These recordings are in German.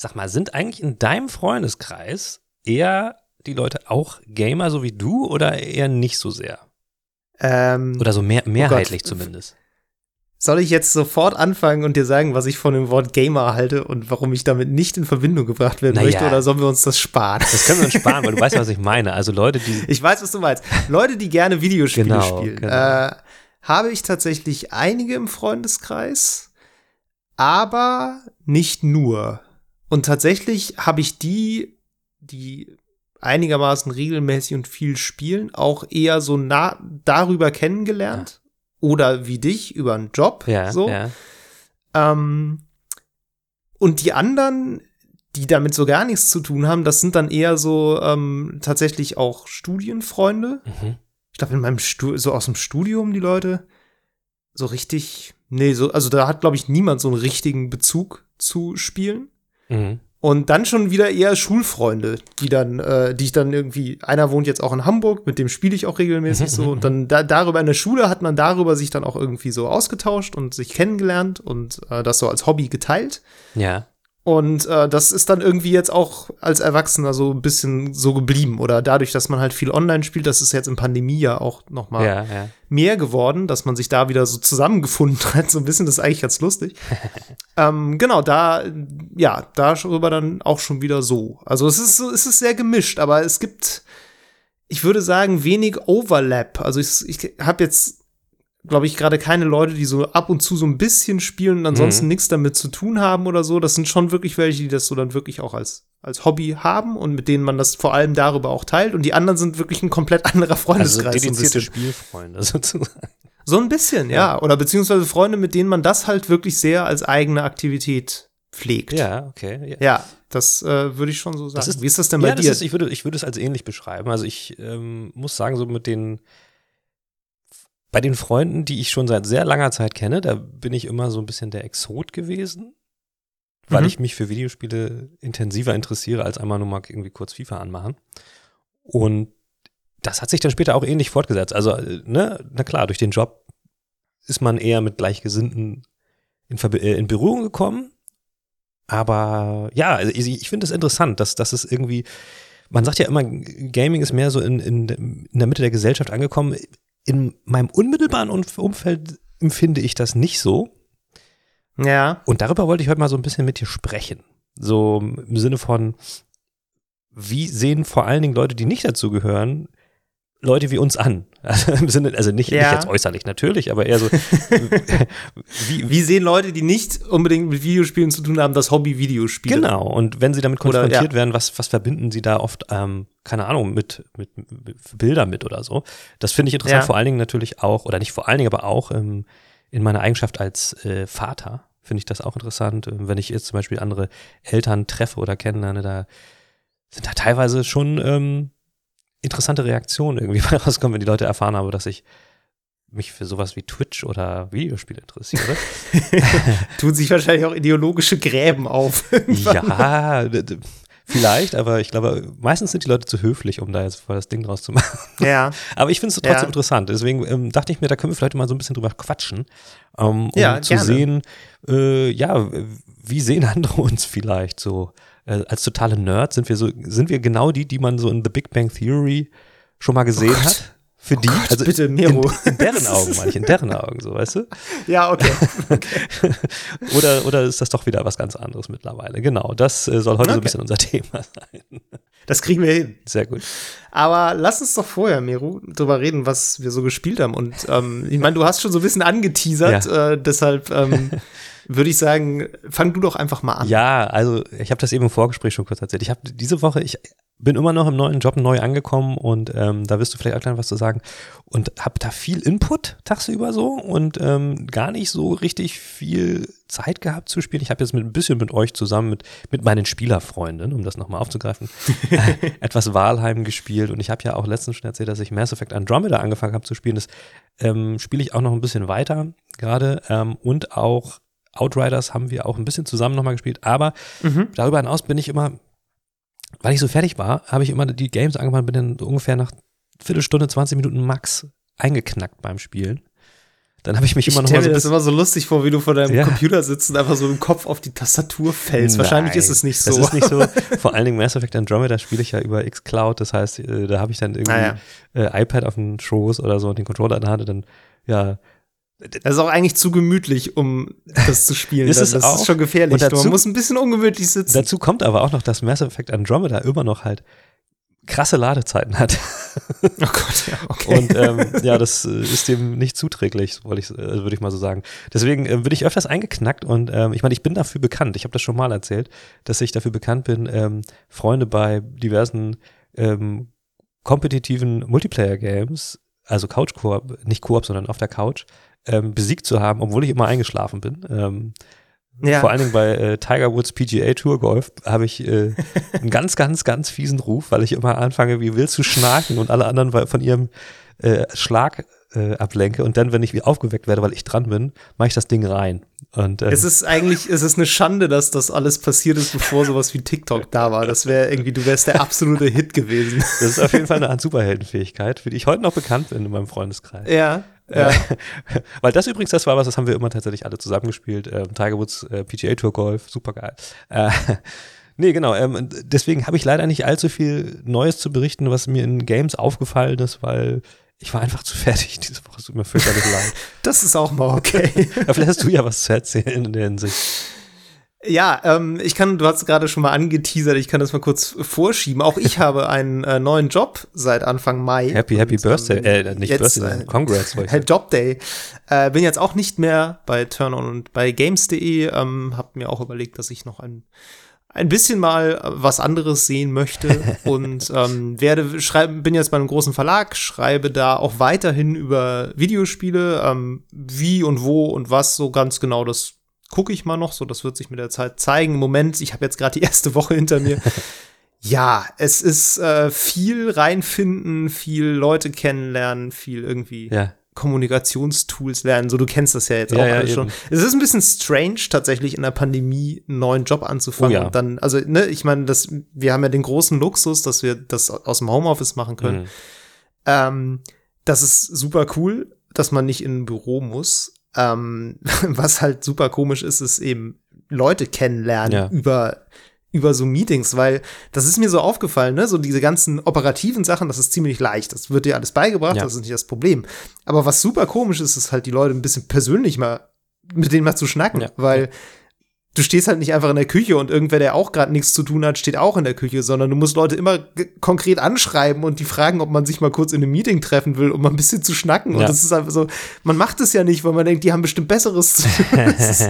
Sag mal, sind eigentlich in deinem Freundeskreis eher die Leute auch Gamer so wie du oder eher nicht so sehr? Ähm, Oder so mehr, mehrheitlich Gott. zumindest. soll ich jetzt sofort anfangen und dir sagen, was ich von dem Wort Gamer halte und warum ich damit nicht in Verbindung gebracht werden Naja. möchte, oder sollen wir uns das sparen? Das können wir uns sparen, weil du weißt, was ich meine. Also Leute, die. Ich weiß, was du meinst. Leute, die gerne Videospiele Genau, spielen. genau. Äh, habe ich tatsächlich einige im Freundeskreis, aber nicht nur. Und tatsächlich habe ich die, die einigermaßen regelmäßig und viel spielen, auch eher so nah darüber kennengelernt. Oder wie dich, über einen Job. Ja, so. ja. Ähm, und die anderen, die damit so gar nichts zu tun haben, das sind dann eher so ähm, tatsächlich auch Studienfreunde. Mhm. Ich glaube, in meinem Stu so aus dem Studium die Leute so richtig, nee, so, also da hat, glaube ich, niemand so einen richtigen Bezug zu Spielen. Mhm. Und dann schon wieder eher Schulfreunde, die dann, äh, die ich dann irgendwie, einer wohnt jetzt auch in Hamburg, mit dem spiele ich auch regelmäßig so. Und dann da, darüber in der Schule hat man darüber sich dann auch irgendwie so ausgetauscht und sich kennengelernt und äh, das so als Hobby geteilt. Ja. Und äh, das ist dann irgendwie jetzt auch als Erwachsener so ein bisschen so geblieben. Oder dadurch, dass man halt viel online spielt, das ist jetzt in Pandemie ja auch noch mal Ja, ja. mehr geworden, dass man sich da wieder so zusammengefunden hat, so ein bisschen, das ist eigentlich ganz lustig. ähm, genau, da, ja, darüber dann auch schon wieder so. Also es ist so, es ist sehr gemischt, aber es gibt, ich würde sagen, wenig Overlap. Also ich, ich habe jetzt, glaube ich, gerade keine Leute, die so ab und zu so ein bisschen spielen und ansonsten Mhm. nichts damit zu tun haben oder so. Das sind schon wirklich welche, die das so dann wirklich auch als, als Hobby haben und mit denen man das vor allem darüber auch teilt. Und die anderen sind wirklich ein komplett anderer Also Freundeskreis. so ein dedizierte. Spielfreunde sozusagen. So ein bisschen, ja. Oder beziehungsweise Freunde, mit denen man das halt wirklich sehr als eigene Aktivität pflegt. Ja, okay. Ja. Ja, das äh, würde ich schon so sagen. Ist- Wie ist das denn bei ja, dir? ist, ich, würde, ich würde es als ähnlich beschreiben. Also ich ähm, muss sagen, so mit den bei den Freunden, die ich schon seit sehr langer Zeit kenne, da bin ich immer so ein bisschen der Exot gewesen, weil Mhm. ich mich für Videospiele intensiver interessiere, als einmal nur mal irgendwie kurz FIFA anmachen. Und das hat sich dann später auch ähnlich fortgesetzt. Also, äh, ne, na klar, durch den Job ist man eher mit Gleichgesinnten in, Verbe- äh, in Berührung gekommen. Aber ja, also ich, ich finde es interessant, dass, dass es irgendwie, man sagt ja immer, Gaming ist mehr so in, in, in der Mitte der Gesellschaft angekommen. In meinem unmittelbaren Umf- Umfeld empfinde ich das nicht so. ja, Und darüber wollte ich heute mal so ein bisschen mit dir sprechen. So im Sinne von, wie sehen vor allen Dingen Leute, die nicht dazu gehören, Leute wie uns an? Also im Sinne, also nicht, Ja. nicht jetzt äußerlich natürlich, aber eher so, wie, wie sehen Leute, die nicht unbedingt mit Videospielen zu tun haben, das Hobby Videospiele? Genau, und wenn sie damit Oder, konfrontiert ja. werden, was, was verbinden sie da oft, ähm, keine Ahnung, mit, mit, mit Bilder mit oder so. Das finde ich interessant, Ja. vor allen Dingen natürlich auch, oder nicht vor allen Dingen, aber auch ähm, in meiner Eigenschaft als äh, Vater finde ich das auch interessant. Ähm, Wenn ich jetzt zum Beispiel andere Eltern treffe oder kennenlerne, da sind da teilweise schon ähm, interessante Reaktionen irgendwie bei rauskommen, wenn die Leute erfahren haben, dass ich mich für sowas wie Twitch oder Videospiele interessiere. Tun sich wahrscheinlich auch ideologische Gräben auf. Ja, vielleicht, aber ich glaube, meistens sind die Leute zu höflich, um da jetzt voll das Ding draus zu machen. ja. Aber ich finde es trotzdem Ja. interessant. Deswegen ähm, dachte ich mir, da können wir vielleicht mal so ein bisschen drüber quatschen, ähm, um Ja, zu gerne. sehen, äh, ja, wie sehen andere uns vielleicht so. Äh, als totale Nerds sind wir so, sind wir genau die, die man so in The Big Bang Theory schon mal gesehen Gott. hat? Für die, Gott, also bitte, in, Miro. in deren Augen, meine ich, in deren Augen, so, weißt du? Ja, okay. oder, oder ist das doch wieder was ganz anderes mittlerweile? Genau, das äh, soll heute so ein Okay. bisschen unser Thema sein. Das kriegen wir hin. Sehr gut. Aber lass uns doch vorher, Meru, drüber reden, was wir so gespielt haben. Und ähm, ich meine, du hast schon so ein bisschen angeteasert, äh, deshalb ähm, würde ich sagen, fang du doch einfach mal an. Ja, also ich habe das eben im Vorgespräch schon kurz erzählt. Ich habe diese Woche, ich bin immer noch im neuen Job neu angekommen und ähm, da wirst du vielleicht auch gleich was zu sagen und habe da viel Input tagsüber so und ähm, gar nicht so richtig viel Zeit gehabt zu spielen. Ich habe jetzt mit ein bisschen mit euch zusammen, mit, mit meinen Spielerfreunden, um das nochmal aufzugreifen, äh, etwas Walheim gespielt und ich habe ja auch letztens schon erzählt, dass ich Mass Effect Andromeda angefangen habe zu spielen. Das ähm, spiele ich auch noch ein bisschen weiter gerade ähm, und auch Outriders haben wir auch ein bisschen zusammen nochmal gespielt, aber Mhm. darüber hinaus bin ich immer, weil ich so fertig war, habe ich immer die Games angemacht, bin dann ungefähr nach Viertelstunde, 20 Minuten max eingeknackt beim Spielen. dann habe ich mich ich immer noch mal so das immer so lustig vor, wie du vor deinem Ja. Computer sitzt und einfach so im Kopf auf die Tastatur fällst. Wahrscheinlich Nein, ist es nicht so. Das ist nicht so. Vor allen Dingen Mass Effect Andromeda spiele ich ja über xCloud. Das heißt, äh, da habe ich dann irgendwie Ah, äh, iPad auf dem Schoß oder so und den Controller in der Hand. und Dann, ja, Das ist auch eigentlich zu gemütlich, um das zu spielen. Ist es das auch. ist schon gefährlich. Und dazu- Man muss ein bisschen ungemütlich sitzen. dazu kommt aber auch noch, dass Mass Effect Andromeda immer noch halt krasse Ladezeiten hat. oh Gott, ja, okay. Und ähm, ja, das äh, ist dem nicht zuträglich, wollte ich, äh, würde ich mal so sagen. Deswegen äh, bin ich öfters eingeknackt und ähm, ich meine, ich bin dafür bekannt, ich habe das schon mal erzählt, dass ich dafür bekannt bin, ähm, Freunde bei diversen ähm, kompetitiven Multiplayer-Games, also Couch-Koop, nicht Koop, sondern auf der Couch, ähm, besiegt zu haben, obwohl ich immer eingeschlafen bin. Ähm, ja. vor allen Dingen bei äh, Tiger Woods PGA Tour Golf habe ich äh, einen ganz, ganz, ganz fiesen Ruf, weil ich immer anfange, wie wild zu schnarchen und alle anderen von ihrem äh, Schlag äh, ablenke. Und dann, wenn ich wie aufgeweckt werde, weil ich dran bin, mache ich das Ding rein. Und äh, Es ist eigentlich, es ist eine Schande, dass das alles passiert ist, bevor sowas wie TikTok da war. Das wäre irgendwie, du wärst der absolute Hit gewesen. das ist auf jeden Fall eine Art Superheldenfähigkeit, für die ich heute noch bekannt bin in meinem Freundeskreis. Ja. Ja. Weil das übrigens das war was, das haben wir immer tatsächlich alle zusammengespielt. Ähm, Tiger Woods äh, PGA Tour Golf, super geil. Äh, nee, genau. Ähm, deswegen habe ich leider nicht allzu viel Neues zu berichten, was mir in Games aufgefallen ist, weil ich war einfach zu fertig diese Woche. Es tut mir fürchterlich leid. Das ist auch mal okay. Vielleicht hast du ja was zu erzählen in der Hinsicht. Ja, ähm, ich kann, du hast gerade schon mal angeteasert, ich kann das mal kurz vorschieben. Auch ich habe einen äh, neuen Job seit Anfang Mai. Happy, happy Und, Birthday. ähm, Äh, nicht jetzt, Birthday, äh, Congrats. sagen. Job Day. Äh, bin jetzt auch nicht mehr bei Turn-On und bei Games.de. Ähm, hab mir auch überlegt, dass ich noch ein, ein bisschen mal äh, was anderes sehen möchte und ähm, werde schreiben, bin jetzt bei einem großen Verlag, schreibe da auch weiterhin über Videospiele, ähm, wie und wo und was so ganz genau das gucke ich mal noch, so das wird sich mit der Zeit zeigen. Im Moment, ich habe jetzt gerade die erste Woche hinter mir. ja, es ist äh, viel reinfinden, viel Leute kennenlernen, viel irgendwie Ja. Kommunikationstools lernen. So, du kennst das ja jetzt Ja, auch ja, alles schon. eben. Es ist ein bisschen strange, tatsächlich in der Pandemie einen neuen Job anzufangen. Oh ja. Und dann, also, ne, ich meine, das, wir haben ja den großen Luxus, dass wir das aus dem Homeoffice machen können. Mhm. Ähm, das ist super cool, dass man nicht in ein Büro muss. Ähm, was halt super komisch ist, ist eben Leute kennenlernen Ja. über über so Meetings, weil das ist mir so aufgefallen, ne, so diese ganzen operativen Sachen, das ist ziemlich leicht, das wird dir alles beigebracht, Ja. das ist nicht das Problem. Aber was super komisch ist, ist halt die Leute ein bisschen persönlich mal mit denen mal zu schnacken, Ja. weil du stehst halt nicht einfach in der Küche und irgendwer, der auch gerade nichts zu tun hat, steht auch in der Küche, sondern du musst Leute immer konkret anschreiben und die fragen, ob man sich mal kurz in einem Meeting treffen will, um mal ein bisschen zu schnacken. Und Ja. das ist einfach so, man macht es ja nicht, weil man denkt, die haben bestimmt Besseres zu tun. es, ist,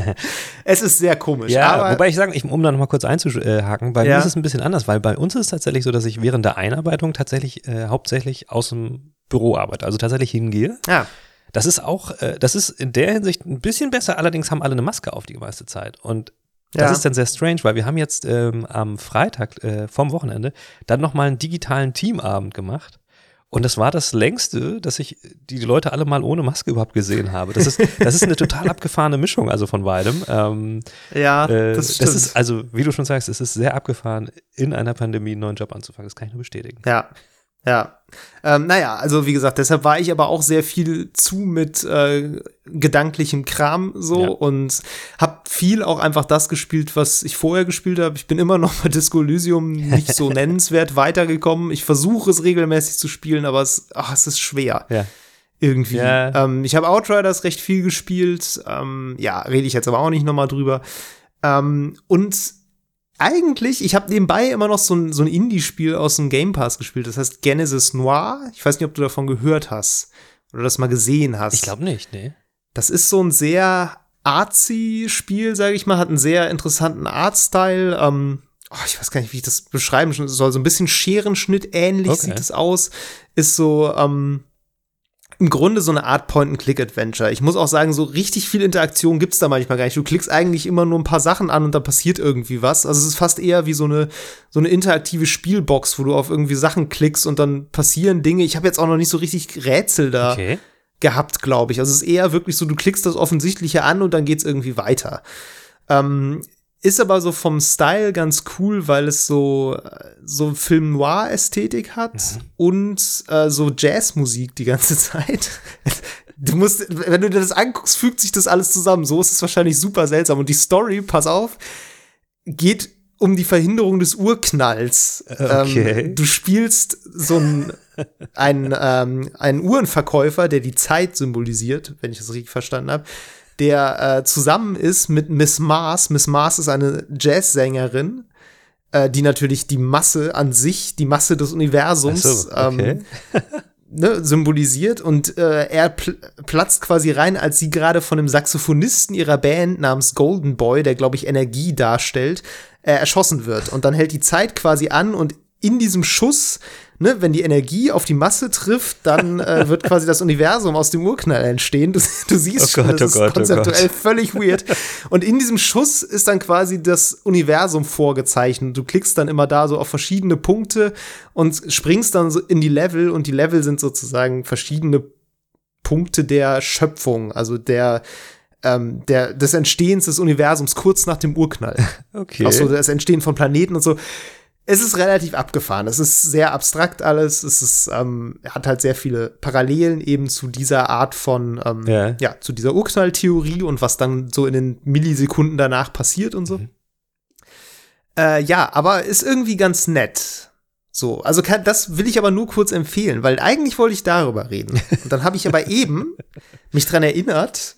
es ist sehr komisch. Ja, aber wobei ich sagen, ich, um da noch mal kurz einzuhaken, bei Ja. mir ist es ein bisschen anders, weil bei uns ist es tatsächlich so, dass ich während der Einarbeitung tatsächlich äh, hauptsächlich aus dem Büro arbeite, also tatsächlich hingehe. ja, Das ist auch, äh, das ist in der Hinsicht ein bisschen besser, allerdings haben alle eine Maske auf die meiste Zeit. Und das Ja. ist dann sehr strange, weil wir haben jetzt ähm, am Freitag äh, vom Wochenende dann nochmal einen digitalen Teamabend gemacht. Und das war das längste, dass ich die Leute alle mal ohne Maske überhaupt gesehen habe. Das ist, das ist eine total abgefahrene Mischung, also von beidem. Ähm, ja, äh, das stimmt. ist, also, wie du schon sagst, es ist sehr abgefahren, in einer Pandemie einen neuen Job anzufangen. Das kann ich nur bestätigen. Ja, ja. Ähm, naja, also wie gesagt, deshalb war ich aber auch sehr viel zu mit äh, gedanklichem Kram so Ja. und hab viel auch einfach das gespielt, was ich vorher gespielt habe. Ich bin immer noch bei Disco Elysium nicht so nennenswert weitergekommen. Ich versuche es regelmäßig zu spielen, aber es, ach, es ist schwer Ja. irgendwie. Ja. Ähm, ich habe Outriders recht viel gespielt. Ähm, ja, rede ich jetzt aber auch nicht noch mal drüber. Ähm, und eigentlich, ich habe nebenbei immer noch so ein, so ein Indie-Spiel aus dem Game Pass gespielt. Das heißt Genesis Noir. Ich weiß nicht, ob du davon gehört hast oder das mal gesehen hast. Ich glaube nicht, nee. Das ist so ein sehr artsy Spiel, sage ich mal, hat einen sehr interessanten Artstyle. Ähm, oh, ich weiß gar nicht, wie ich das beschreiben soll. So ein bisschen Scherenschnitt ähnlich Okay. sieht es aus. Ist so ähm, im Grunde so eine Art Point-and-Click-Adventure. Ich muss auch sagen, so richtig viel Interaktion gibt's da manchmal gar nicht. Du klickst eigentlich immer nur ein paar Sachen an und da passiert irgendwie was. Also es ist fast eher wie so eine, so eine interaktive Spielbox, wo du auf irgendwie Sachen klickst und dann passieren Dinge. Ich habe jetzt auch noch nicht so richtig Rätsel da Okay. gehabt, glaube ich. Also es ist eher wirklich so, du klickst das Offensichtliche an und dann geht's irgendwie weiter. Ähm, ist aber so vom Style ganz cool, weil es so, so Film Noir-Ästhetik hat und äh, so Jazzmusik die ganze Zeit. Du musst, wenn du dir das anguckst, fügt sich das alles zusammen. So ist es wahrscheinlich super seltsam. Und die Story, pass auf, geht um die Verhinderung des Urknalls. Okay. Ähm, du spielst so ein, ein, ähm, einen Uhrenverkäufer, der die Zeit symbolisiert, wenn ich das richtig verstanden habe, der äh, zusammen ist mit Miss Mars. Miss Mars ist eine Jazzsängerin, äh, die natürlich die Masse an sich, die Masse des Universums so, okay. ähm, ne, symbolisiert und äh, er pl platzt quasi rein, als sie gerade von einem Saxophonisten ihrer Band namens Golden Boy, der glaube ich Energie darstellt, äh, erschossen wird. Und dann hält die Zeit quasi an und in diesem Schuss, ne, wenn die Energie auf die Masse trifft, dann äh, wird quasi das Universum aus dem Urknall entstehen. Du, du siehst Oh Gott, schon, das oh Gott, ist oh konzeptuell Gott. völlig weird. Und in diesem Schuss ist dann quasi das Universum vorgezeichnet. Du klickst dann immer da so auf verschiedene Punkte und springst dann so in die Level und die Level sind sozusagen verschiedene Punkte der Schöpfung, also der ähm, der, des Entstehens des Universums kurz nach dem Urknall. Okay. Auch so das Entstehen von Planeten und so. Es ist relativ abgefahren. Es ist sehr abstrakt alles. Es ist, ähm, hat halt sehr viele Parallelen eben zu dieser Art von, ähm, Ja. ja. zu dieser Urknalltheorie und was dann so in den Millisekunden danach passiert und so. Äh, ja, aber ist irgendwie ganz nett. So, also kann, das will ich aber nur kurz empfehlen, weil eigentlich wollte ich darüber reden. Und dann habe ich aber eben mich dran erinnert,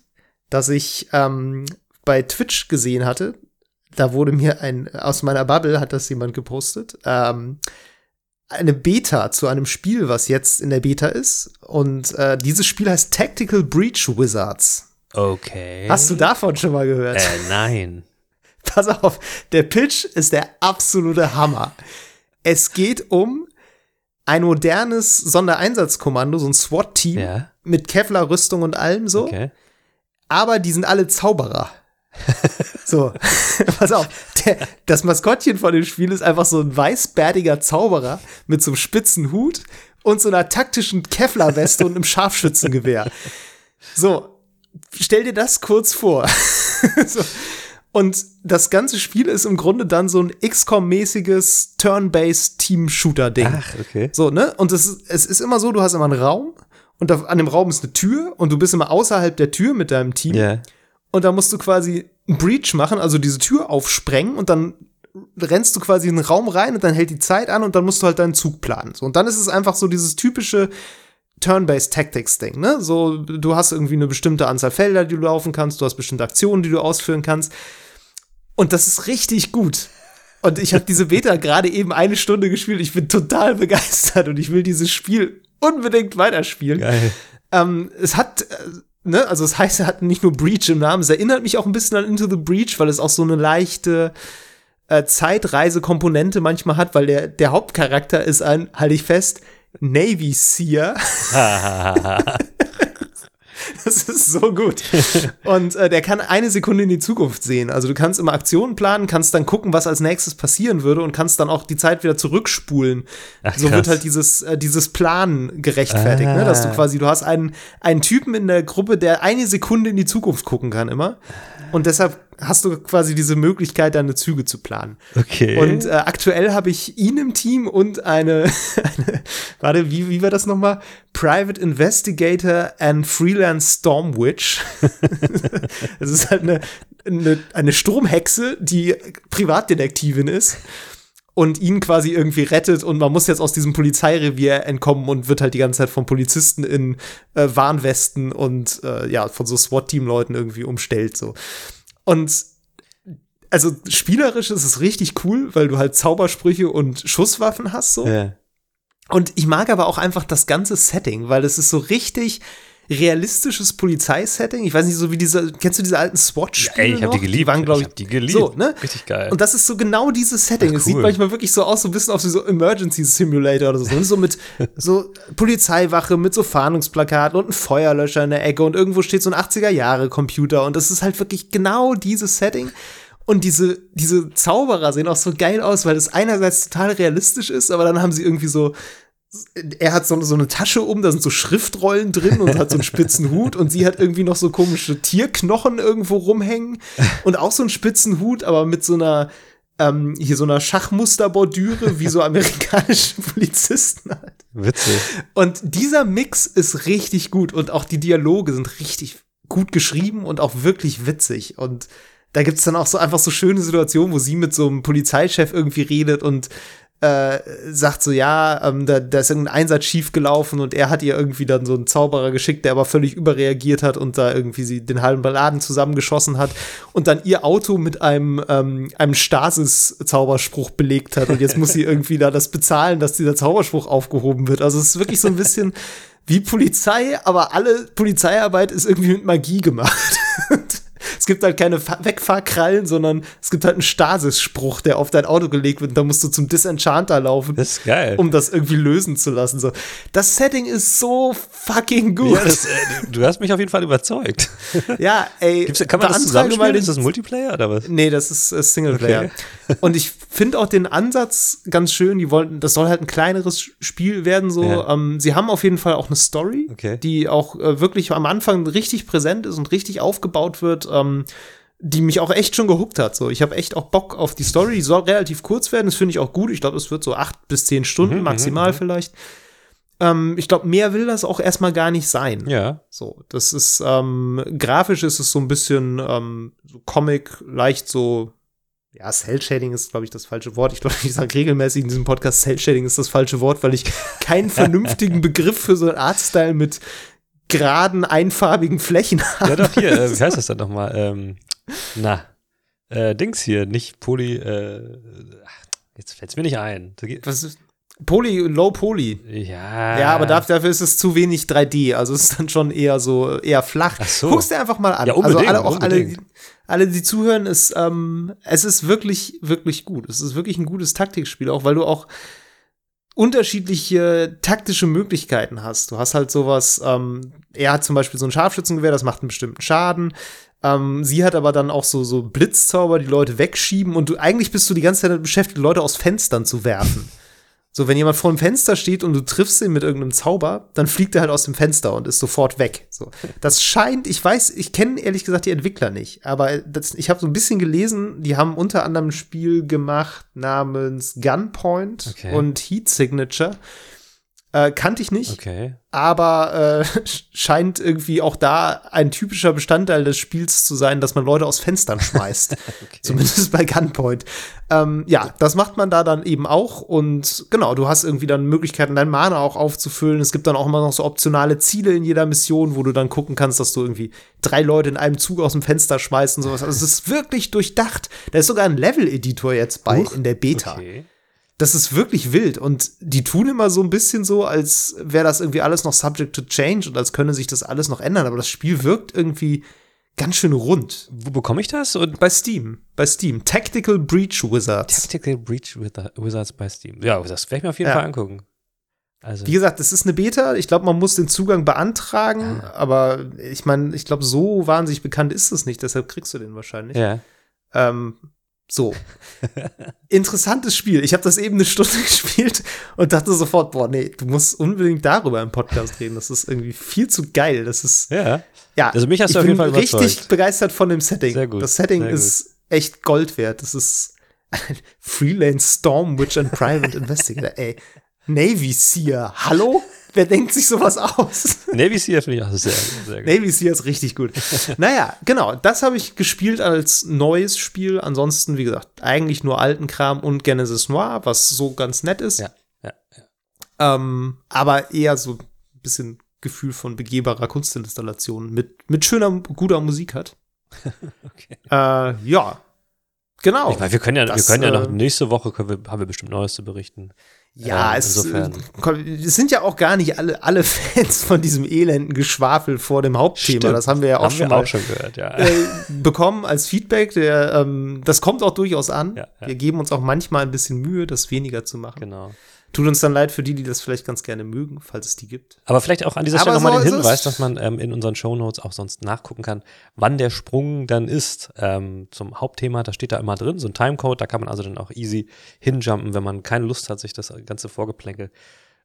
dass ich ähm, bei Twitch gesehen hatte, da wurde mir ein, aus meiner Bubble hat das jemand gepostet, ähm, eine Beta zu einem Spiel, was jetzt in der Beta ist. Und äh, dieses Spiel heißt Tactical Breach Wizards. Okay. Hast du davon schon mal gehört? Äh, nein. Pass auf, der Pitch ist der absolute Hammer. Es geht um ein modernes Sondereinsatzkommando, so ein SWAT-Team Ja. mit Kevlar-Rüstung und allem so. Okay. aber die sind alle Zauberer. so, pass auf, der, das Maskottchen von dem Spiel ist einfach so ein weißbärtiger Zauberer mit so einem spitzen Hut und so einer taktischen Kevlar-Weste und einem Scharfschützengewehr. So, stell dir das kurz vor. so. Und das ganze Spiel ist im Grunde dann so ein XCOM-mäßiges Turn-Based-Team-Shooter-Ding. Ach, okay. So, ne? Und es, ist- es ist immer so, du hast immer einen Raum und da, an dem Raum ist eine Tür und du bist immer außerhalb der Tür mit deinem Team. Ja. Und da musst du quasi einen Breach machen, also diese Tür aufsprengen und dann rennst du quasi in den Raum rein und dann hält die Zeit an und dann musst du halt deinen Zug planen. So, und dann ist es einfach so dieses typische Turn-Based Tactics-Ding, ne? So, du hast irgendwie eine bestimmte Anzahl Felder, die du laufen kannst, du hast bestimmte Aktionen, die du ausführen kannst. Und das ist richtig gut. Und ich habe diese Beta gerade eben eine Stunde gespielt. Ich bin total begeistert und ich will dieses Spiel unbedingt weiterspielen. Geil. Ähm, es hat, äh, ne, also es heißt, er hat nicht nur Breach im Namen, es erinnert mich auch ein bisschen an Into the Breach, weil es auch so eine leichte äh, Zeitreisekomponente manchmal hat, weil der, der Hauptcharakter ist ein, halte ich fest, Navy Seer. Das ist so gut. Und äh, der kann eine Sekunde in die Zukunft sehen. Also du kannst immer Aktionen planen, kannst dann gucken, was als nächstes passieren würde und kannst dann auch die Zeit wieder zurückspulen. Ach, so wird halt dieses, äh, dieses Planen gerechtfertigt, ne? dass du Ah. quasi, du hast einen, einen Typen in der Gruppe, der eine Sekunde in die Zukunft gucken kann immer. Und deshalb hast du quasi diese Möglichkeit, deine Züge zu planen. Okay. Und äh, aktuell habe ich ihn im Team und eine, eine warte, wie, wie war das nochmal? Private Investigator and Freelance Stormwitch. das ist halt eine, eine, eine Stromhexe, die Privatdetektivin ist und ihn quasi irgendwie rettet und man muss jetzt aus diesem Polizeirevier entkommen und wird halt die ganze Zeit von Polizisten in äh, Warnwesten und äh, ja, von so SWAT-Team-Leuten irgendwie umstellt so. Und also spielerisch ist es richtig cool, weil du halt Zaubersprüche und Schusswaffen hast so. ja. Und ich mag aber auch einfach das ganze Setting, weil es ist so richtig realistisches Polizeisetting. Ich weiß nicht, so wie diese, kennst du diese alten SWAT-Spiele Ey, ich habe die geliebt. waren, glaube ich ich, die geliebt. so, ne? Richtig geil. und das ist so genau dieses Setting. Ach, Es sieht cool. manchmal wirklich so aus, so ein bisschen auf so Emergency Simulator oder so. Und so mit so Polizeiwache mit so Fahndungsplakaten und ein Feuerlöscher in der Ecke und irgendwo steht so ein 80er-Jahre-Computer. Und das ist halt wirklich genau dieses Setting. Und diese, diese Zauberer sehen auch so geil aus, weil das einerseits total realistisch ist, aber dann haben sie irgendwie so, er hat so, so eine Tasche um, da sind so Schriftrollen drin und hat so einen spitzen Hut und sie hat irgendwie noch so komische Tierknochen irgendwo rumhängen und auch so einen spitzen Hut, aber mit so einer ähm, hier so einer Schachmusterbordüre, wie so amerikanische Polizisten halt. Witzig. Und dieser Mix ist richtig gut und auch die Dialoge sind richtig gut geschrieben und auch wirklich witzig. Und da gibt's dann auch so einfach so schöne Situationen, wo sie mit so einem Polizeichef irgendwie redet und äh, sagt so, ja, ähm, da, da ist irgendein Einsatz schief gelaufen und er hat ihr irgendwie dann so einen Zauberer geschickt, der aber völlig überreagiert hat und da irgendwie sie den halben Balladen zusammengeschossen hat und dann ihr Auto mit einem, ähm, einem Stasis-Zauberspruch belegt hat und jetzt muss sie irgendwie da das bezahlen, dass dieser Zauberspruch aufgehoben wird. Also es ist wirklich so ein bisschen wie Polizei, aber alle Polizeiarbeit ist irgendwie mit Magie gemacht. Es gibt halt keine Wegfahrkrallen, sondern es gibt halt einen Stasis-Spruch, der auf dein Auto gelegt wird und da musst du zum Disenchanter laufen. Das ist geil. Um das irgendwie lösen zu lassen. So. Das Setting ist so fucking gut. Ja, das, äh, du hast mich auf jeden Fall überzeugt. ja, ey. Gibt's, kann man das zusammenspielen? Ist das Multiplayer oder was? Nee, das ist äh, Singleplayer. Okay. und ich finde auch den Ansatz ganz schön. Die wollten, das soll halt ein kleineres Spiel werden. So, ja. ähm, sie haben auf jeden Fall auch eine Story, okay. die auch äh, wirklich am Anfang richtig präsent ist und richtig aufgebaut wird ähm, die mich auch echt schon gehuckt hat. So, ich habe echt auch Bock auf die Story. Die soll relativ kurz werden. Das finde ich auch gut. Ich glaube, es wird so acht bis zehn Stunden mhm, maximal mhm. vielleicht. Ähm, ich glaube, mehr will das auch erstmal gar nicht sein. Ja. So, das ist ähm, grafisch ist es so ein bisschen ähm, so Comic, leicht so. Ja, Cell-Shading ist, glaube ich, das falsche Wort. Ich glaube, ich sage regelmäßig in diesem Podcast, Cell-Shading ist das falsche Wort, weil ich keinen vernünftigen Begriff für so einen Artstyle mit geraden, einfarbigen Flächen haben. Ja, doch, hier, äh, wie heißt das dann nochmal? Ähm, na, äh, Dings hier, nicht Poly, äh, jetzt fällt's mir nicht ein. Was ist? Poly, Low Poly. Ja. Ja, aber dafür, ist es zu wenig 3D. Also es ist dann schon eher so, eher flach. Ach so. Guck's dir einfach mal an. Ja, also alle, auch unbedingt. alle, alle, die zuhören, ist, ähm, es ist wirklich, wirklich gut. Es ist wirklich ein gutes Taktikspiel, auch weil du auch unterschiedliche taktische Möglichkeiten hast. Du hast halt sowas, ähm, er hat zum Beispiel so ein Scharfschützengewehr, das macht einen bestimmten Schaden. Ähm, sie hat aber dann auch so, so Blitzzauber, die Leute wegschieben und du eigentlich bist du die ganze Zeit beschäftigt, Leute aus Fenstern zu werfen. So, wenn jemand vor dem Fenster steht und du triffst ihn mit irgendeinem Zauber, dann fliegt er halt aus dem Fenster und ist sofort weg. So, das scheint, ich weiß, ich kenne ehrlich gesagt die Entwickler nicht, aber das, ich habe so ein bisschen gelesen, die haben unter anderem ein Spiel gemacht namens Gunpoint okay. und Heat Signature. Äh, kannte ich nicht. Okay. Aber äh, scheint irgendwie auch da ein typischer Bestandteil des Spiels zu sein, dass man Leute aus Fenstern schmeißt. okay. Zumindest bei Gunpoint. Ähm, ja, das macht man da dann eben auch. Und genau, du hast irgendwie dann Möglichkeiten, dein Mana auch aufzufüllen. Es gibt dann auch immer noch so optionale Ziele in jeder Mission, wo du dann gucken kannst, dass du irgendwie drei Leute in einem Zug aus dem Fenster schmeißt und sowas. Also es ist wirklich durchdacht. Da ist sogar ein Level-Editor jetzt bei Uch, in der Beta. Okay das ist wirklich wild. Und die tun immer so ein bisschen so, als wäre das irgendwie alles noch subject to change und als könne sich das alles noch ändern. Aber das Spiel wirkt irgendwie ganz schön rund. Wo bekomme ich das? Und bei Steam. Bei Steam. Tactical Breach Wizards. Tactical Breach Wizards bei Steam. Ja, das werde ich mir auf jeden ja. Fall angucken. Also. Wie gesagt, es ist eine Beta. Ich glaube, man muss den Zugang beantragen. Ah. Aber ich meine, ich glaube, so wahnsinnig bekannt ist es nicht. Deshalb kriegst du den wahrscheinlich. Ja. Ähm, so. Interessantes Spiel. Ich habe das eben eine Stunde gespielt und dachte sofort, boah, nee, du musst unbedingt darüber im Podcast reden. Das ist irgendwie viel zu geil. Das ist. Ja. Ja. Also mich hast du auf jeden Fall überzeugt. richtig begeistert von dem Setting. Sehr gut. Das Setting ist echt Gold wert. Das ist Freelance Storm Witch and Private Investigator. Ey, Navy Seer. Hallo? Wer denkt sich sowas aus? Navy Seer finde ich auch sehr, sehr gut. Navy Seer ist richtig gut. naja, genau, das habe ich gespielt als neues Spiel. Ansonsten, wie gesagt, eigentlich nur alten Kram und Genesis Noir, was so ganz nett ist. Ja, ja, ja. Ähm, aber eher so ein bisschen Gefühl von begehbarer Kunstinstallation mit, mit schöner, guter Musik hat. okay. Äh, ja, genau. Ich meine, wir können ja, das, wir können ja noch äh, nächste Woche wir, haben wir bestimmt Neues zu berichten. Ja, ähm, es, es, sind ja auch gar nicht alle, alle Fans von diesem elenden Geschwafel vor dem Hauptthema. Stimmt. Das haben wir ja auch, haben schon, auch schon gehört, ja. Äh, bekommen als Feedback. Der, ähm, das kommt auch durchaus an. Ja. Wir geben uns auch manchmal ein bisschen Mühe, das weniger zu machen. Genau. Tut uns dann leid für die, die das vielleicht ganz gerne mögen, falls es die gibt. Aber vielleicht auch an dieser Stelle nochmal so den Hinweis, dass man ähm, in unseren Shownotes auch sonst nachgucken kann, wann der Sprung dann ist ähm, zum Hauptthema. Da steht da immer drin, so ein Timecode, da kann man also dann auch easy hinjumpen, wenn man keine Lust hat, sich das ganze Vorgeplänkel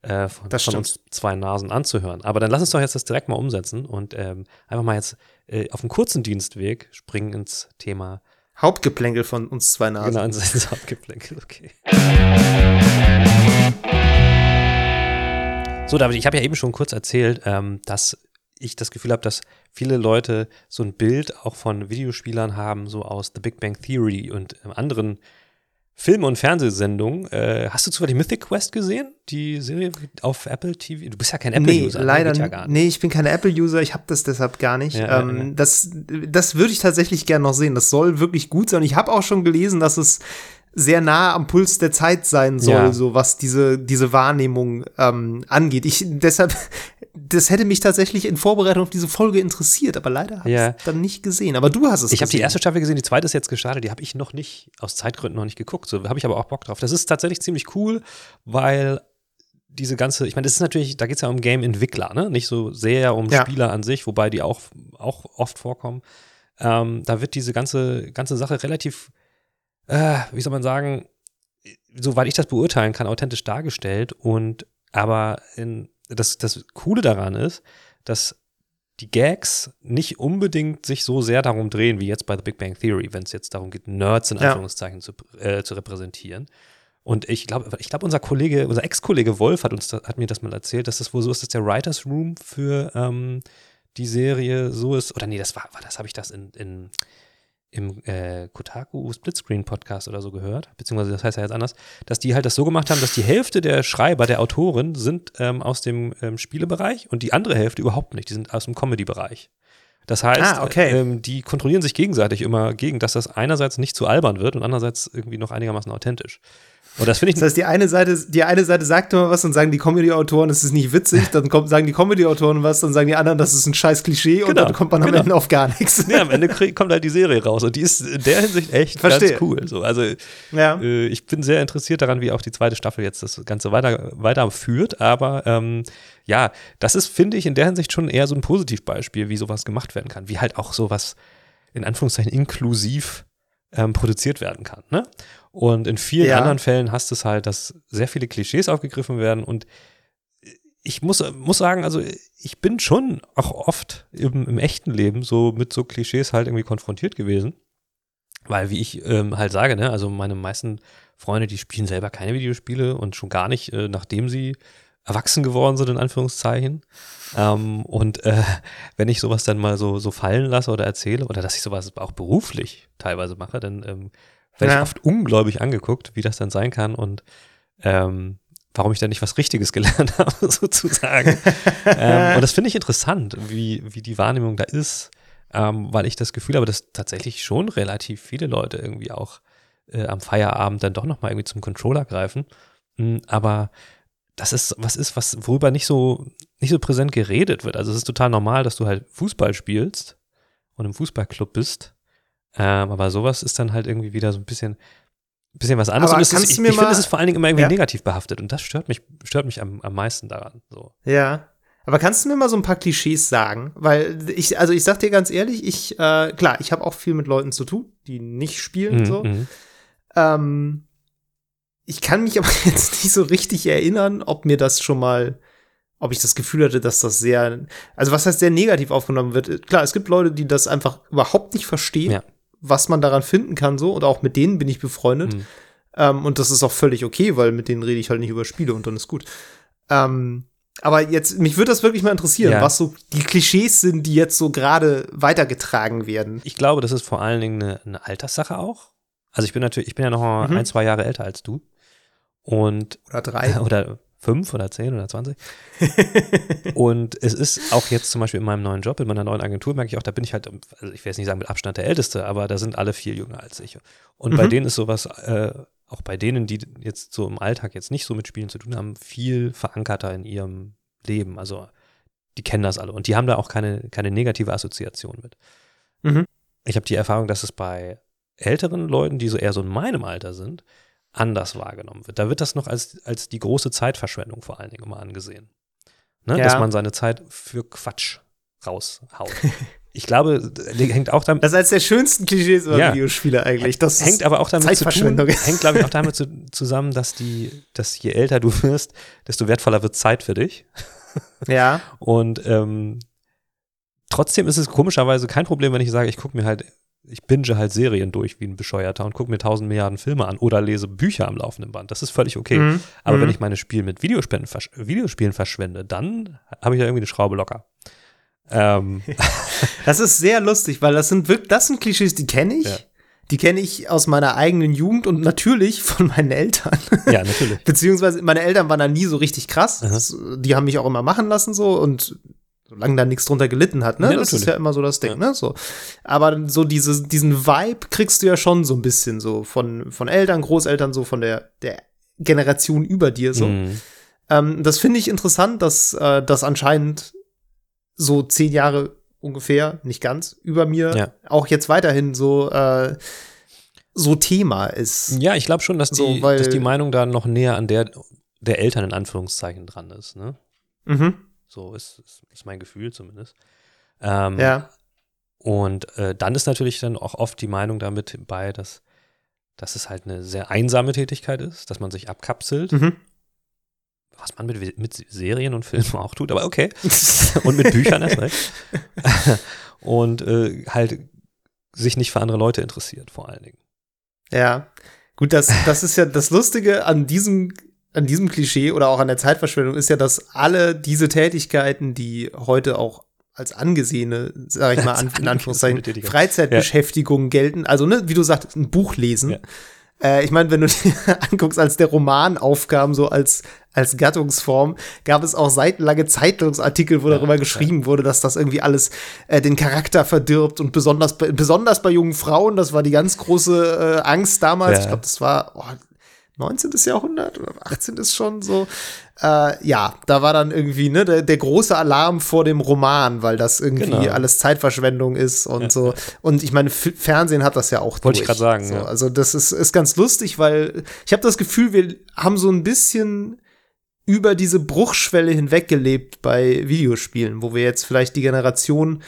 äh, von, von uns zwei Nasen anzuhören. Aber dann lass uns doch jetzt das direkt mal umsetzen und ähm, einfach mal jetzt äh, auf einem kurzen Dienstweg springen ins Thema Hauptgeplänkel von uns zwei Nasen. Genau, ins Hauptgeplänkel, okay. So, David, ich habe ja eben schon kurz erzählt, ähm, dass ich das Gefühl habe, dass viele Leute so ein Bild auch von Videospielern haben, so aus The Big Bang Theory und ähm, anderen Film- und Fernsehsendungen. Äh, hast du zufällig Mythic Quest gesehen? Die Serie auf Apple TV? Du bist ja kein Apple-User. Nee, leider ne? ja. Nee, ich bin kein Apple-User, ich habe das deshalb gar nicht. Ja, ähm, ja, ja. Das, das würde ich tatsächlich gerne noch sehen. Das soll wirklich gut sein. Ich habe auch schon gelesen, dass es sehr nah am Puls der Zeit sein soll, Ja. so was diese, diese Wahrnehmung ähm, angeht. Ich deshalb, das hätte mich tatsächlich in Vorbereitung auf diese Folge interessiert, aber leider habe Ja. ich es dann nicht gesehen. Aber du hast es Ich habe die erste Staffel gesehen, die zweite ist jetzt gestartet, die habe ich noch nicht, aus Zeitgründen noch nicht geguckt. So habe ich aber auch Bock drauf. Das ist tatsächlich ziemlich cool, weil diese ganze, ich meine, das ist natürlich, da geht es ja um Game-Entwickler, ne? Nicht so sehr um Ja. Spieler an sich, wobei die auch, auch oft vorkommen. Ähm, da wird diese ganze, ganze Sache relativ, äh, wie soll man sagen, soweit ich das beurteilen kann, authentisch dargestellt. Und aber in, das, das Coole daran ist, dass die Gags nicht unbedingt sich so sehr darum drehen, wie jetzt bei The Big Bang Theory, wenn es jetzt darum geht, Nerds in Ja. Anführungszeichen zu, äh, zu repräsentieren. Und ich glaube, ich glaube, unser Kollege, unser Ex-Kollege Wolf hat uns, hat mir das mal erzählt, dass das wohl so ist, dass der Writers Room für ähm, die Serie so ist. Oder nee, das war, war das habe ich das in, in im äh, Kotaku Splitscreen Podcast oder so gehört, beziehungsweise das heißt ja jetzt anders, dass die halt das so gemacht haben, dass die Hälfte der Schreiber, der Autoren sind ähm, aus dem ähm, Spielebereich und die andere Hälfte überhaupt nicht, die sind aus dem Comedy-Bereich. Das heißt, Ah, okay. ähm, die kontrollieren sich gegenseitig immer gegen, dass das einerseits nicht zu albern wird und andererseits irgendwie noch einigermaßen authentisch. Und das finde ich Das heißt, die eine Seite, die eine Seite sagt immer was und sagen die Comedy-Autoren, es ist nicht witzig, dann kommt, sagen die Comedy-Autoren was, dann sagen die anderen, das ist ein scheiß Klischee und Genau, dann kommt man am genau. Ende auf gar nichts. Ja, am Ende kommt halt die Serie raus und die ist in der Hinsicht echt Verstehe. ganz cool. So, also Ja. äh, ich bin sehr interessiert daran, wie auch die zweite Staffel jetzt das Ganze weiter, weiterführt. Aber ähm, ja, das ist, finde ich, in der Hinsicht schon eher so ein Positivbeispiel, wie sowas gemacht werden kann. Wie halt auch sowas in Anführungszeichen inklusiv ähm, produziert werden kann. Ne? Und in vielen Ja. anderen Fällen hast du es halt, dass sehr viele Klischees aufgegriffen werden und ich muss, muss sagen, also ich bin schon auch oft im, im echten Leben so mit so Klischees halt irgendwie konfrontiert gewesen. Weil, wie ich ähm, halt sage, ne, also meine meisten Freunde, die spielen selber keine Videospiele und schon gar nicht, äh, nachdem sie erwachsen geworden sind, in Anführungszeichen. Ähm, und äh, wenn ich sowas dann mal so, so fallen lasse oder erzähle, oder dass ich sowas auch beruflich teilweise mache, dann ähm, werde ich Ja. oft ungläubig angeguckt, wie das dann sein kann und ähm, warum ich da nicht was Richtiges gelernt habe, sozusagen. ähm, und das finde ich interessant, wie, wie die Wahrnehmung da ist, ähm, weil ich das Gefühl habe, dass tatsächlich schon relativ viele Leute irgendwie auch äh, am Feierabend dann doch nochmal irgendwie zum Controller greifen. Mm, aber das ist was ist, was worüber nicht so nicht so präsent geredet wird. Also es ist total normal, dass du halt Fußball spielst und im Fußballclub bist. Ähm, aber sowas ist dann halt irgendwie wieder so ein bisschen bisschen was anderes. Aber Und kannst ist, du ich mir ich finde, mal- es ist vor allen Dingen immer irgendwie Ja. negativ behaftet und das stört mich stört mich am, am meisten daran. So. Ja. Aber kannst du mir mal so ein paar Klischees sagen? Weil ich, also ich sag dir ganz ehrlich, ich, äh, klar, ich habe auch viel mit Leuten zu tun, die nicht spielen, Mhm, so. mhm. Ähm, ich kann mich aber jetzt nicht so richtig erinnern, ob mir das schon mal, ob ich das Gefühl hatte, dass das sehr, also was heißt sehr negativ aufgenommen wird. Klar, es gibt Leute, die das einfach überhaupt nicht verstehen, Ja. Was man daran finden kann, so, und auch mit denen bin ich befreundet. Mhm. Ähm, und das ist auch völlig okay, weil mit denen rede ich halt nicht über Spiele und dann ist gut. Ähm, aber jetzt, mich würde das wirklich mal interessieren, Ja. was so die Klischees sind, die jetzt so gerade weitergetragen werden. Ich glaube, das ist vor allen Dingen eine, eine Alterssache auch. Also ich bin natürlich, ich bin ja noch Mhm. ein, zwei Jahre älter als du. Und Oder drei. oder fünf oder zehn oder zwanzig. und es ist auch jetzt zum Beispiel in meinem neuen Job, in meiner neuen Agentur, merke ich auch, da bin ich halt, also ich will jetzt nicht sagen mit Abstand der Älteste, aber da sind alle viel jünger als ich. Und bei Mhm. denen ist sowas, äh, auch bei denen, die jetzt so im Alltag jetzt nicht so mit Spielen zu tun haben, viel verankerter in ihrem Leben. Also die kennen das alle und die haben da auch keine, keine negative Assoziation mit. Mhm. Ich habe die Erfahrung, dass es bei älteren Leuten, die so eher so in meinem Alter sind, anders wahrgenommen wird. Da wird das noch als, als die große Zeitverschwendung vor allen Dingen immer angesehen. Ne? Ja. Dass man seine Zeit für Quatsch raushaut. ich glaube, das hängt auch damit, Das ist eines der schönsten Klischees über Ja. Videospiele eigentlich. Das hängt aber auch damit zu tun, Zeitverschwendung hängt glaube ich auch damit zu, zusammen, dass die, dass je älter du wirst, desto wertvoller wird Zeit für dich. ja. Und ähm, trotzdem ist es komischerweise kein Problem, wenn ich sage, ich gucke mir halt ich binge halt Serien durch wie ein Bescheuerter und gucke mir tausend Milliarden Filme an oder lese Bücher am laufenden Band. Das ist völlig okay. Mhm. Aber Mhm. wenn ich meine Spiel mit Videospielen, versch Videospielen verschwende, dann habe ich da irgendwie eine Schraube locker. Ähm, Das ist sehr lustig, weil das sind wirklich, das sind Klischees, die kenne ich. Ja. Die kenne ich aus meiner eigenen Jugend und natürlich von meinen Eltern. ja, natürlich. Beziehungsweise meine Eltern waren da nie so richtig krass. Das, die haben mich auch immer machen lassen so und solange da nichts drunter gelitten hat, ne? Ja, das ist natürlich. ja immer so das Ding, ne? So. Aber so diese, diesen Vibe kriegst du ja schon so ein bisschen so von, von Eltern, Großeltern, so von der, der Generation über dir so. Mhm. Ähm, das finde ich interessant, dass äh, das anscheinend so zehn Jahre ungefähr, nicht ganz, über mir Ja. auch jetzt weiterhin so, äh, so Thema ist. Ja, ich glaube schon, dass die, So, dass die Meinung da noch näher an der der Eltern in Anführungszeichen dran ist. Ne? Mhm. So ist, ist, ist mein Gefühl zumindest. Ähm, Ja. Und äh, dann ist natürlich dann auch oft die Meinung damit bei, dass, dass es halt eine sehr einsame Tätigkeit ist, dass man sich abkapselt, Mhm. was man mit, mit Serien und Filmen auch tut, aber okay. und mit Büchern erst recht. und äh, halt sich nicht für andere Leute interessiert, vor allen Dingen. Ja. Gut, das, das ist ja das Lustige an diesem, an diesem Klischee oder auch an der Zeitverschwendung ist ja, dass alle diese Tätigkeiten, die heute auch als angesehene, sag ich mal, an, in Anführungszeichen, Tätigkeit. Freizeitbeschäftigung gelten. Also, ne, wie du sagst, ein Buch lesen. Ja. Äh, ich meine, wenn du dir anguckst, als der Roman aufkam, so als, als Gattungsform, gab es auch seitenlange Zeitungsartikel, wo Ja, darüber geschrieben wurde, dass das irgendwie alles äh, den Charakter verdirbt und besonders bei, besonders bei jungen Frauen, das war die ganz große äh, Angst damals. Ja. Ich glaube, das war oh, 19. Jahrhundert oder 18. schon so. Äh, ja, da war dann irgendwie ne, der, der große Alarm vor dem Roman, weil das irgendwie Genau. alles Zeitverschwendung ist und so. Und ich meine, F Fernsehen hat das ja auch Wollte ich grad sagen, So, ja. Also das ist, ist ganz lustig, weil ich habe das Gefühl, wir haben so ein bisschen über diese Bruchschwelle hinweg gelebt bei Videospielen, wo wir jetzt vielleicht die Generation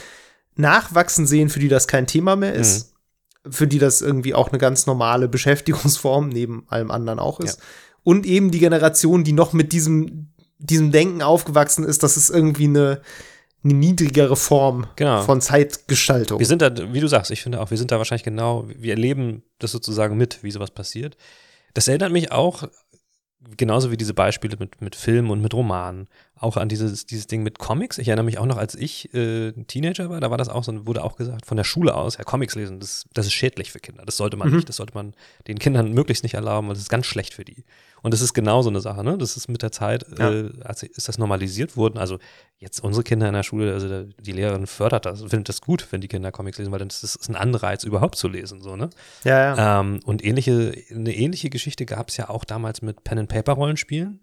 nachwachsen sehen, für die das kein Thema mehr ist, für die das irgendwie auch eine ganz normale Beschäftigungsform neben allem anderen auch ist. Und eben die Generation, die noch mit diesem, diesem Denken aufgewachsen ist, dass es irgendwie eine, eine niedrigere Form Genau. von Zeitgestaltung. Wir sind da, wie du sagst, ich finde auch, wir sind da wahrscheinlich genau, wir erleben das sozusagen mit, wie sowas passiert. Das erinnert mich auch, genauso wie diese Beispiele mit, mit Filmen und mit Romanen, auch an dieses, dieses Ding mit Comics. Ich erinnere mich auch noch, als ich äh, ein Teenager war, da war das auch so, wurde auch gesagt, von der Schule aus, ja, Comics lesen, das, das ist schädlich für Kinder. Das sollte man Mhm. nicht, das sollte man den Kindern möglichst nicht erlauben, weil das ist ganz schlecht für die. Und das ist genau so eine Sache, ne? Das ist mit der Zeit, Ja. äh, als ist das normalisiert worden. Also jetzt unsere Kinder in der Schule, also die Lehrerin fördert das, findet das gut, wenn die Kinder Comics lesen, weil das ist ein Anreiz, überhaupt zu lesen, so, ne? ja, ja. Ähm, und ähnliche, eine ähnliche Geschichte gab es ja auch damals mit Pen-and-Paper-Rollenspielen.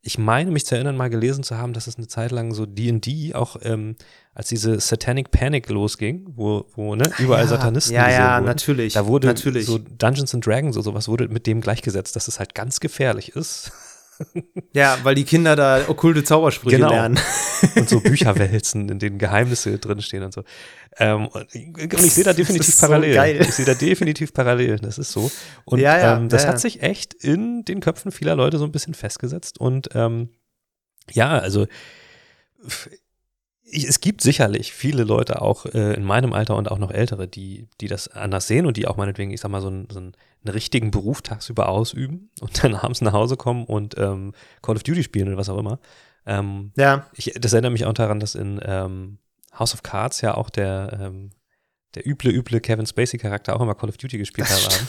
Ich meine, mich zu erinnern, mal gelesen zu haben, dass es eine Zeit lang so D&D auch, ähm, als diese Satanic Panic losging, wo, wo ne, überall ja, Satanisten Ja, ja, wurden. natürlich. Da wurde natürlich. so Dungeons and Dragons oder sowas wurde mit dem gleichgesetzt, dass es halt ganz gefährlich ist. Ja, weil die Kinder da okkulte Zaubersprüche Genau. lernen. und so Bücher wälzen, in denen Geheimnisse drinstehen und so. Ähm, und, ich sehe da definitiv so parallel. geil. Ich sehe da definitiv parallel. Das ist so. Und Ja, ja, ähm, das ja, hat sich echt in den Köpfen vieler Leute so ein bisschen festgesetzt. Und ähm, ja, also ich, es gibt sicherlich viele Leute auch äh, in meinem Alter und auch noch ältere, die, die das anders sehen und die auch meinetwegen, ich sag mal, so, einen- so einen, einen richtigen Beruf tagsüber ausüben und dann abends nach Hause kommen und ähm, Call of Duty spielen oder was auch immer. Ähm, Ja, ich, das erinnert mich auch daran, dass in ähm, House of Cards ja auch der, ähm, der üble, üble Kevin Spacey-Charakter auch immer Call of Duty gespielt haben.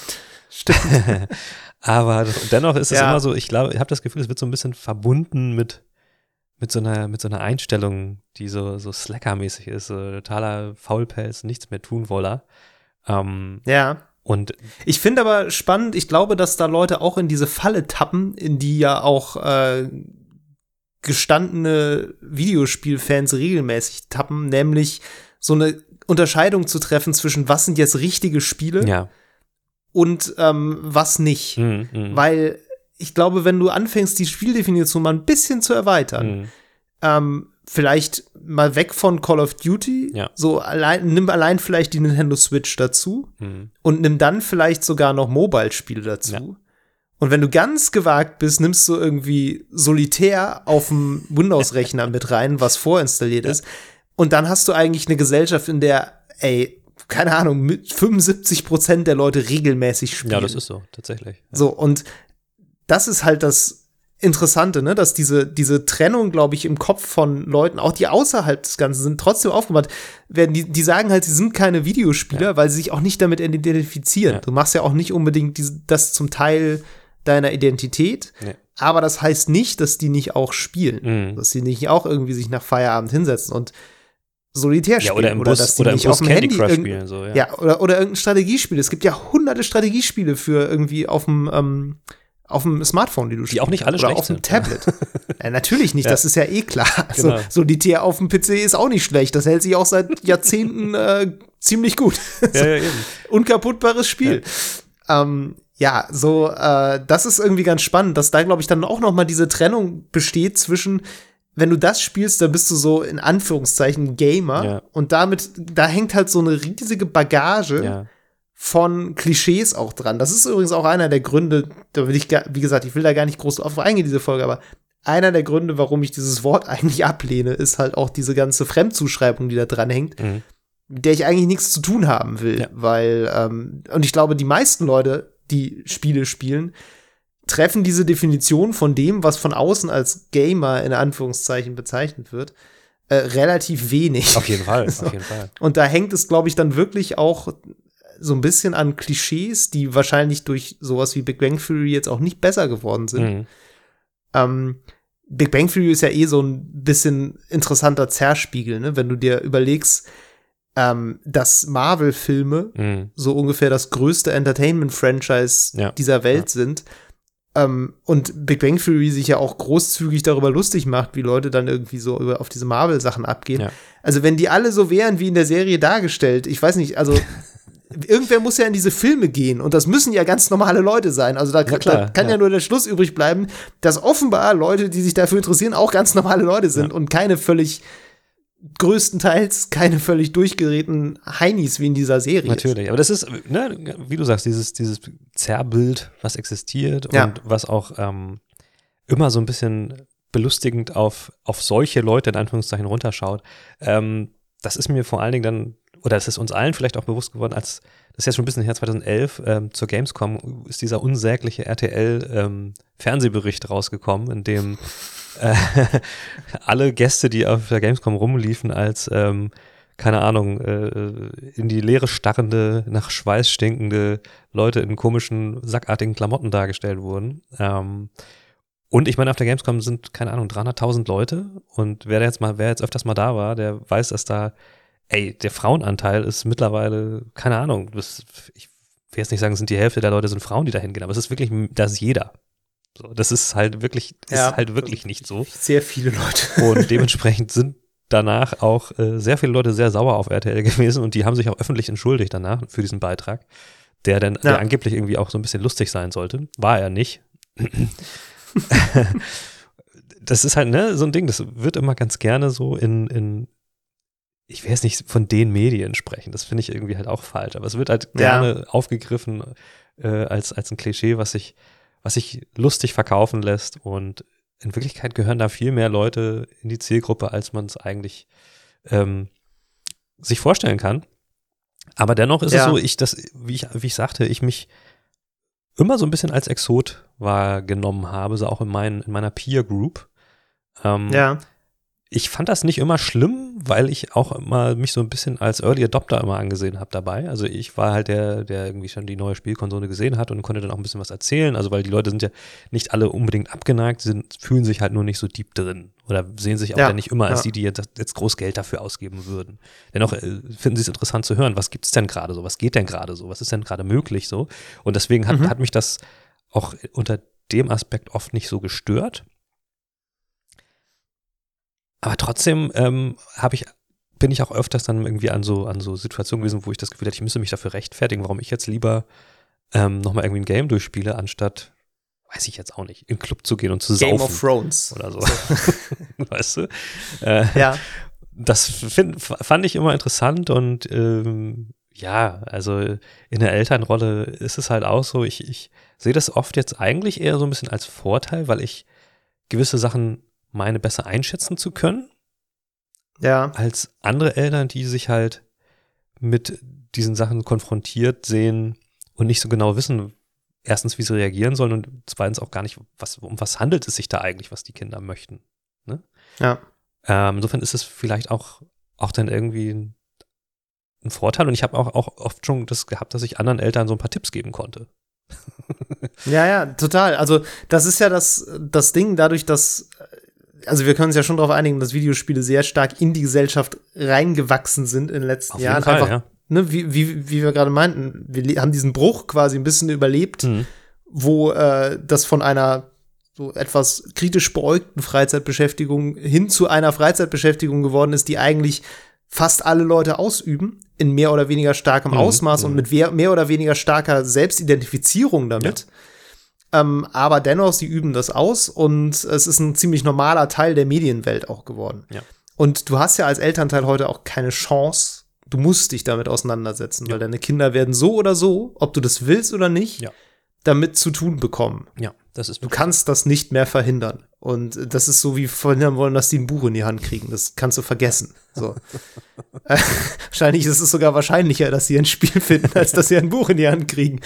stimmt. Aber das, dennoch ist es Ja. immer so, ich glaube, ich habe das Gefühl, es wird so ein bisschen verbunden mit, mit, so, einer, mit so einer Einstellung, die so, so Slacker-mäßig ist, so totaler Faulpelz, nichts mehr tun woller. Ähm, Ja. und Ich finde aber spannend, ich glaube, dass da Leute auch in diese Falle tappen, in die ja auch äh, gestandene Videospielfans regelmäßig tappen, nämlich so eine Unterscheidung zu treffen zwischen was sind jetzt richtige Spiele ja. und ähm, was nicht. Mm, mm, Weil ich glaube, wenn du anfängst, die Spieldefinition mal ein bisschen zu erweitern, mm. ähm, vielleicht mal weg von Call of Duty, Ja. so allein, nimm allein vielleicht die Nintendo Switch dazu mm. und nimm dann vielleicht sogar noch Mobile-Spiele dazu. Ja. Und wenn du ganz gewagt bist, nimmst du irgendwie Solitär auf dem Windows-Rechner mit rein, was vorinstalliert ist. Und dann hast du eigentlich eine Gesellschaft, in der, ey, keine Ahnung, mit 75 Prozent der Leute regelmäßig spielen. Ja, das ist so, tatsächlich. Ja. So, und das ist halt das Interessante, ne, dass diese, diese Trennung, glaube ich, im Kopf von Leuten, auch die außerhalb des Ganzen sind, trotzdem aufgemacht werden. Die, die sagen halt, sie sind keine Videospieler, ja. weil sie sich auch nicht damit identifizieren. Ja. Du machst ja auch nicht unbedingt diese, das zum Teil deiner Identität. Nee. Aber das heißt nicht, dass die nicht auch spielen. Mhm. Dass sie nicht auch irgendwie sich nach Feierabend hinsetzen und solitär spielen. Ja, oder im Bus, dass die oder nicht im Bus auf dem Candy Handy Crush spielen. So, ja. ja, oder, oder irgendein Strategiespiel. Es gibt ja hunderte Strategiespiele für irgendwie auf dem ähm, auf dem Smartphone, die du spielst. Die auch nicht alle Oder schlecht auf dem Tablet. ja, natürlich nicht, ja. das ist ja eh klar. Also, genau. Solitär auf dem PC ist auch nicht schlecht. Das hält sich auch seit Jahrzehnten äh, ziemlich gut. ja, ja, eben. Unkaputtbares Spiel. Ja. Ähm, ja, so, äh, das ist irgendwie ganz spannend, dass da, glaube ich, dann auch noch mal diese Trennung besteht zwischen, wenn du das spielst, dann bist du so in Anführungszeichen Gamer ja. und damit, da hängt halt so eine riesige Bagage ja von Klischees auch dran. Das ist übrigens auch einer der Gründe, da will ich, wie gesagt, ich will da gar nicht groß drauf eingehen, diese Folge, aber einer der Gründe, warum ich dieses Wort eigentlich ablehne, ist halt auch diese ganze Fremdzuschreibung, die da dran hängt, mhm. mit der ich eigentlich nichts zu tun haben will, ja. weil, ähm, und ich glaube, die meisten Leute, die Spiele spielen, treffen diese Definition von dem, was von außen als Gamer in Anführungszeichen bezeichnet wird, äh, relativ wenig. Auf jeden Fall, so. auf jeden Fall. Und da hängt es, glaube ich, dann wirklich auch so ein bisschen an Klischees, die wahrscheinlich durch sowas wie Big Bang Theory jetzt auch nicht besser geworden sind. Mhm. Ähm, Big Bang Theory ist ja eh so ein bisschen interessanter Zerspiegel, ne? Wenn du dir überlegst, ähm, dass Marvel-Filme mhm. so ungefähr das größte Entertainment-Franchise ja. dieser Welt ja. sind. Ähm, und Big Bang Theory sich ja auch großzügig darüber lustig macht, wie Leute dann irgendwie so über, auf diese Marvel-Sachen abgehen. Ja. Also, wenn die alle so wären wie in der Serie dargestellt, ich weiß nicht, also irgendwer muss ja in diese Filme gehen und das müssen ja ganz normale Leute sein. Also da, klar, da kann ja. ja. nur der Schluss übrig bleiben, dass offenbar Leute, die sich dafür interessieren, auch ganz normale Leute sind ja. und keine völlig größtenteils keine völlig durchgeräten Heinis wie in dieser Serie. Natürlich, aber das ist, ne, wie du sagst, dieses, dieses Zerrbild, was existiert und ja. was auch ähm, immer so ein bisschen belustigend auf, auf solche Leute in Anführungszeichen runterschaut. Ähm, das ist mir vor allen Dingen dann oder es ist uns allen vielleicht auch bewusst geworden, als das ist jetzt schon ein bisschen her, 2011, ähm, zur Gamescom ist dieser unsägliche RTL-Fernsehbericht ähm, rausgekommen, in dem alle Gäste, die auf der Gamescom rumliefen, als, ähm, keine Ahnung, äh, in die Leere starrende, nach Schweiß stinkende Leute in komischen, sackartigen Klamotten dargestellt wurden. Ähm, und ich meine, auf der Gamescom sind, keine Ahnung, 300.000 Leute. Und wer jetzt mal, wer jetzt öfters mal da war, der weiß, dass da ey, der Frauenanteil ist mittlerweile, keine Ahnung, das, ich will jetzt nicht sagen, sind die Hälfte der Leute sind Frauen, die da hingehen, aber es ist wirklich, das ist jeder. So, das ist halt wirklich, ja, ist halt wirklich nicht so. Sehr viele Leute. Und dementsprechend sind danach auch äh, sehr viele Leute sehr sauer auf RTL gewesen und die haben sich auch öffentlich entschuldigt danach für diesen Beitrag, der dann ja. der angeblich irgendwie auch so ein bisschen lustig sein sollte. War er nicht. das ist halt, ne, so ein Ding, das wird immer ganz gerne so in, in ich will jetzt nicht von den Medien sprechen, das finde ich irgendwie halt auch falsch, aber es wird halt gerne ja. aufgegriffen äh, als, als ein Klischee, was sich, was sich lustig verkaufen lässt und in Wirklichkeit gehören da viel mehr Leute in die Zielgruppe, als man es eigentlich ähm, sich vorstellen kann. Aber dennoch ist ja. es so, ich das, wie ich, wie ich sagte, ich mich immer so ein bisschen als Exot wahrgenommen habe, so auch in, mein, in meiner Peer Group. Ähm, ja ich fand das nicht immer schlimm, weil ich auch immer mich so ein bisschen als Early Adopter immer angesehen habe dabei. Also ich war halt der, der irgendwie schon die neue Spielkonsole gesehen hat und konnte dann auch ein bisschen was erzählen. Also weil die Leute sind ja nicht alle unbedingt abgeneigt, sind, fühlen sich halt nur nicht so deep drin oder sehen sich auch ja, nicht immer als ja. die, die jetzt, jetzt groß Geld dafür ausgeben würden. Dennoch äh, finden sie es interessant zu hören, was gibt es denn gerade so, was geht denn gerade so, was ist denn gerade möglich so. Und deswegen hat, mhm. hat mich das auch unter dem Aspekt oft nicht so gestört. Aber trotzdem ähm, habe ich bin ich auch öfters dann irgendwie an so an so Situationen gewesen, wo ich das Gefühl hatte, ich müsste mich dafür rechtfertigen, warum ich jetzt lieber ähm, nochmal irgendwie ein Game durchspiele, anstatt, weiß ich jetzt auch nicht, in den Club zu gehen und zu Game saufen. of Thrones. Oder so. weißt du? Äh, ja. Das find, fand ich immer interessant und ähm, ja, also in der Elternrolle ist es halt auch so, ich, ich sehe das oft jetzt eigentlich eher so ein bisschen als Vorteil, weil ich gewisse Sachen meine besser einschätzen zu können. Ja. Als andere Eltern, die sich halt mit diesen Sachen konfrontiert sehen und nicht so genau wissen, erstens, wie sie reagieren sollen und zweitens auch gar nicht, was, um was handelt es sich da eigentlich, was die Kinder möchten. Ne? Ja. Ähm, insofern ist es vielleicht auch, auch dann irgendwie ein, ein Vorteil und ich habe auch, auch oft schon das gehabt, dass ich anderen Eltern so ein paar Tipps geben konnte. ja, ja, total. Also das ist ja das, das Ding, dadurch, dass also wir können uns ja schon darauf einigen, dass Videospiele sehr stark in die Gesellschaft reingewachsen sind in den letzten Auf Jahren. jeden Fall, Einfach, ja. ne, wie, wie, wie wir gerade meinten, wir haben diesen Bruch quasi ein bisschen überlebt, Mhm. wo äh, das von einer so etwas kritisch beäugten Freizeitbeschäftigung hin zu einer Freizeitbeschäftigung geworden ist, die eigentlich fast alle Leute ausüben, in mehr oder weniger starkem Mhm, Ausmaß und mhm. mit wer- mehr oder weniger starker Selbstidentifizierung damit. Ähm, aber dennoch, sie üben das aus und es ist ein ziemlich normaler Teil der Medienwelt auch geworden. Ja. Und du hast ja als Elternteil heute auch keine Chance, du musst dich damit auseinandersetzen, Ja. weil deine Kinder werden so oder so, ob du das willst oder nicht, Ja. damit zu tun bekommen. Ja, das ist Du kannst das nicht mehr verhindern. Und das ist so wie verhindern wollen, dass die ein Buch in die Hand kriegen. Das kannst du vergessen. So. Äh, Wahrscheinlich ist es sogar wahrscheinlicher, dass sie ein Spiel finden, als dass sie ein Buch in die Hand kriegen.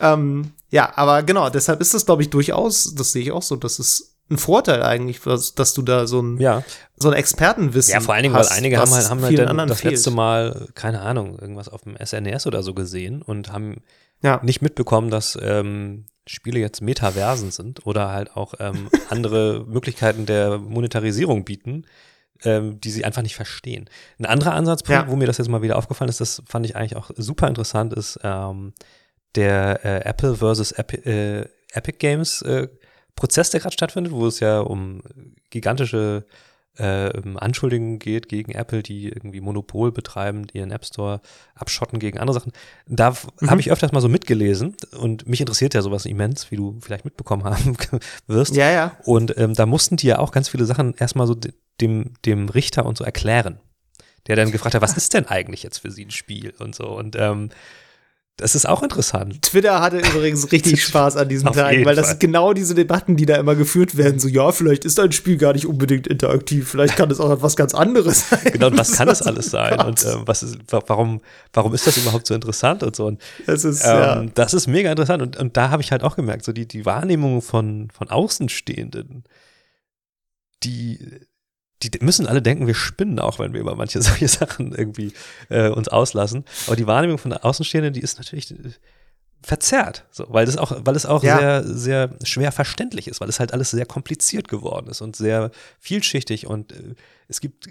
Ähm, ja, aber genau, deshalb ist das, glaube ich, durchaus, das sehe ich auch so, das ist ein Vorteil eigentlich, dass, dass du da so ein, Ja, so ein Expertenwissen ja vor allen Dingen, hast, weil einige haben halt, haben halt dann anderen das fehlt. letzte Mal, keine Ahnung, irgendwas auf dem SNES oder so gesehen und haben Ja. nicht mitbekommen, dass ähm, Spiele jetzt Metaversen sind oder halt auch ähm, andere Möglichkeiten der Monetarisierung bieten, ähm, die sie einfach nicht verstehen. Ein anderer Ansatzpunkt, Ja. wo mir das jetzt mal wieder aufgefallen ist, das fand ich eigentlich auch super interessant, ist ähm, der äh, Apple versus Epi äh, Epic Games äh, Prozess, der gerade stattfindet, wo es ja um gigantische äh, um Anschuldigungen geht gegen Apple, die irgendwie Monopol betreiben, ihren App Store abschotten gegen andere Sachen. Da Mhm. habe ich öfters mal so mitgelesen und mich interessiert ja sowas immens, wie du vielleicht mitbekommen haben wirst. Ja, ja. Und ähm, da mussten die ja auch ganz viele Sachen erstmal so de- dem, dem Richter und so erklären. Der dann gefragt hat, was ist denn eigentlich jetzt für sie ein Spiel und so. Und ähm, das ist auch interessant. Twitter hatte übrigens richtig Spaß an Tagen, jeden weil das Fall. sind genau diese Debatten, die da immer geführt werden. So, ja, vielleicht ist ein Spiel gar nicht unbedingt interaktiv, vielleicht kann es auch etwas ganz anderes sein. Genau, und was kann das alles sein? Und ähm, was ist, wa- warum, warum ist das überhaupt so interessant und so? Und Das ist, ähm, ja. das ist mega interessant. Und, und da habe ich halt auch gemerkt, so die, die Wahrnehmung von, von Außenstehenden, die, die müssen alle denken, wir spinnen auch, wenn wir über manche solche Sachen irgendwie äh, uns auslassen. Aber die Wahrnehmung von Außenstehenden, die ist natürlich äh, verzerrt, so, weil das auch, weil es auch Ja. sehr, sehr schwer verständlich ist, weil es halt alles sehr kompliziert geworden ist und sehr vielschichtig und äh, es gibt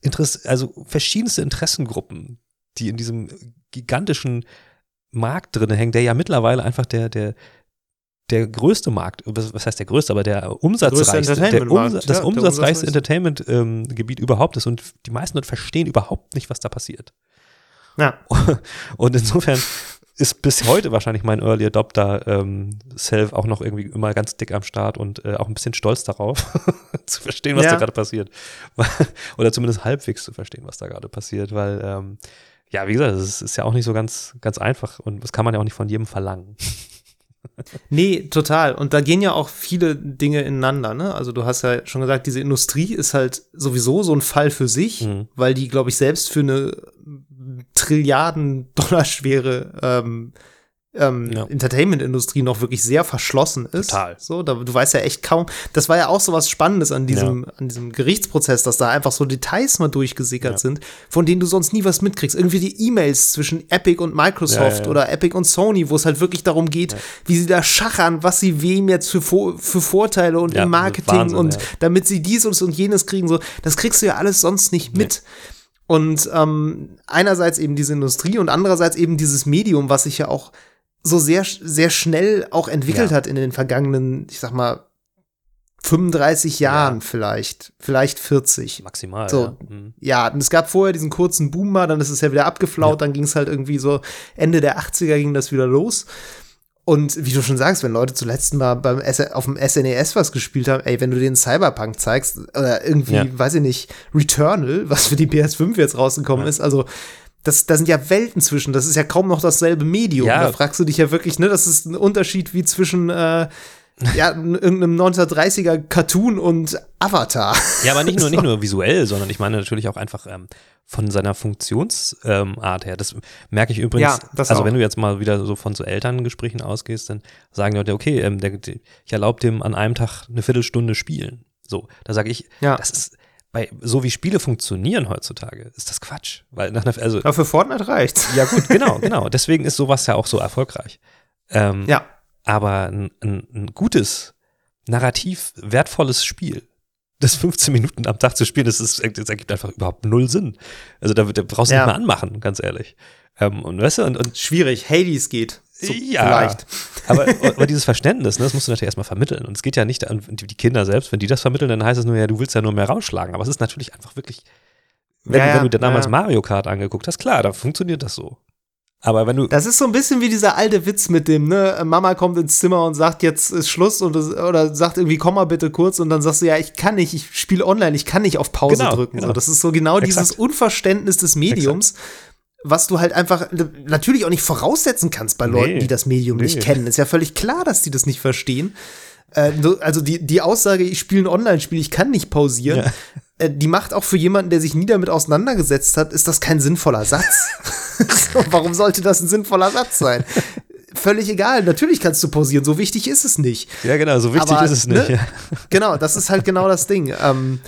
Interess also verschiedenste Interessengruppen, die in diesem gigantischen Markt drin hängen, der ja mittlerweile einfach der, der, der größte Markt, was heißt der größte, aber der umsatzreichste, der Entertainment-Markt, Umsa das ja, der umsatzreichste. Entertainment-Gebiet überhaupt ist und die meisten Leute verstehen überhaupt nicht, was da passiert. ja. Und insofern ist bis heute wahrscheinlich mein Early Adopter ähm, Self auch noch irgendwie immer ganz dick am Start und äh, auch ein bisschen stolz darauf, zu verstehen, was Ja. da gerade passiert. Oder zumindest halbwegs zu verstehen, was da gerade passiert, weil ähm, ja, wie gesagt, es ist, ist ja auch nicht so ganz, ganz einfach und das kann man ja auch nicht von jedem verlangen. Nee, total. Und da gehen ja auch viele Dinge ineinander. Ne? Also du hast ja schon gesagt, diese Industrie ist halt sowieso so ein Fall für sich, Mhm. weil die, glaube ich, selbst für eine Trilliarden Dollar schwere ähm, ähm, Ja. Entertainment-Industrie noch wirklich sehr verschlossen ist. Total. So, da, du weißt ja echt kaum. Das war ja auch so was Spannendes an diesem, an diesem Gerichtsprozess, dass da einfach so Details mal durchgesickert Ja. sind, von denen du sonst nie was mitkriegst. Irgendwie die E-Mails zwischen Epic und Microsoft Ja, ja, ja. oder Epic und Sony, wo es halt wirklich darum geht, wie sie da schachern, was sie wem jetzt für, für Vorteile und Ja, im Marketing Wahnsinn, und ja. damit sie dies und, und jenes kriegen. So, das kriegst du ja alles sonst nicht mit. Und ähm, einerseits eben diese Industrie und andererseits eben dieses Medium, was sich ja auch so sehr, sehr schnell auch entwickelt Ja. hat in den vergangenen, ich sag mal, 35 Jahren Ja. vielleicht, vielleicht 40. Maximal. So. Ja. Mhm. Ja, und es gab vorher diesen kurzen Boom mal, dann ist es ja wieder abgeflaut, dann ging es halt irgendwie so Ende der 80er ging das wieder los. Und wie du schon sagst, wenn Leute zuletzt mal beim S auf dem SNES was gespielt haben, ey, wenn du den Cyberpunk zeigst oder irgendwie, Ja. weiß ich nicht, Returnal, was für die PS5 jetzt rausgekommen Ja. ist, also das, da sind ja Welten zwischen, das ist ja kaum noch dasselbe Medium. Ja. Da fragst du dich ja wirklich, ne, das ist ein Unterschied wie zwischen äh, ja, irgendeinem 1930er Cartoon und Avatar. Ja, aber nicht nur, nicht nur visuell, sondern ich meine natürlich auch einfach ähm, von seiner Funktionsart ähm, her. Das merke ich übrigens. Ja, das also wenn du jetzt mal wieder so von so Elterngesprächen ausgehst, dann sagen die Leute, okay, ähm, der, ich erlaube dem an einem Tag eine Viertelstunde spielen. So, da sage ich, Ja. das ist bei so wie Spiele funktionieren heutzutage, ist das Quatsch. Weil nach einer, also Aber für Fortnite reicht's. ja gut, genau, genau. Deswegen ist sowas ja auch so erfolgreich. Ähm, Ja. aber ein, ein, ein gutes, narrativ wertvolles Spiel, das 15 Minuten am Tag zu spielen, das, ist, das ergibt einfach überhaupt null Sinn. Also da, da brauchst du Ja. nicht mal anmachen, ganz ehrlich. Ähm, und weißt du, und, und Schwierig. Hades geht. So ja, Vielleicht. aber, aber dieses Verständnis, ne, das musst du natürlich erstmal vermitteln. Und es geht ja nicht an die Kinder selbst, wenn die das vermitteln, dann heißt es nur, ja, du willst ja nur mehr rausschlagen. Aber es ist natürlich einfach wirklich, wenn, Ja, du- ja, wenn du dir damals ja. Mario Kart angeguckt hast, klar, da funktioniert das so. Aber wenn du, Das ist so ein bisschen wie dieser alte Witz mit dem, ne, Mama kommt ins Zimmer und sagt, jetzt ist Schluss und das, oder sagt irgendwie, komm mal bitte kurz und dann sagst du, ja, ich kann nicht, ich spiele online, ich kann nicht auf Pause Genau, drücken. genau. So, das ist so genau Exakt. dieses Unverständnis des Mediums, was du halt einfach natürlich auch nicht voraussetzen kannst bei Leuten, Nee. die das Medium nicht Nee. kennen. Ist ja völlig klar, dass die das nicht verstehen. Äh, also die, die Aussage, ich spiele ein Online-Spiel, ich kann nicht pausieren, Ja. äh, die macht auch für jemanden, der sich nie damit auseinandergesetzt hat, ist das kein sinnvoller Satz. so, warum sollte das ein sinnvoller Satz sein? Völlig egal. Natürlich kannst du pausieren. So wichtig ist es nicht. ja genau, so wichtig aber, ist es nicht. ne? Ja. Genau, das ist halt genau das Ding. Ähm,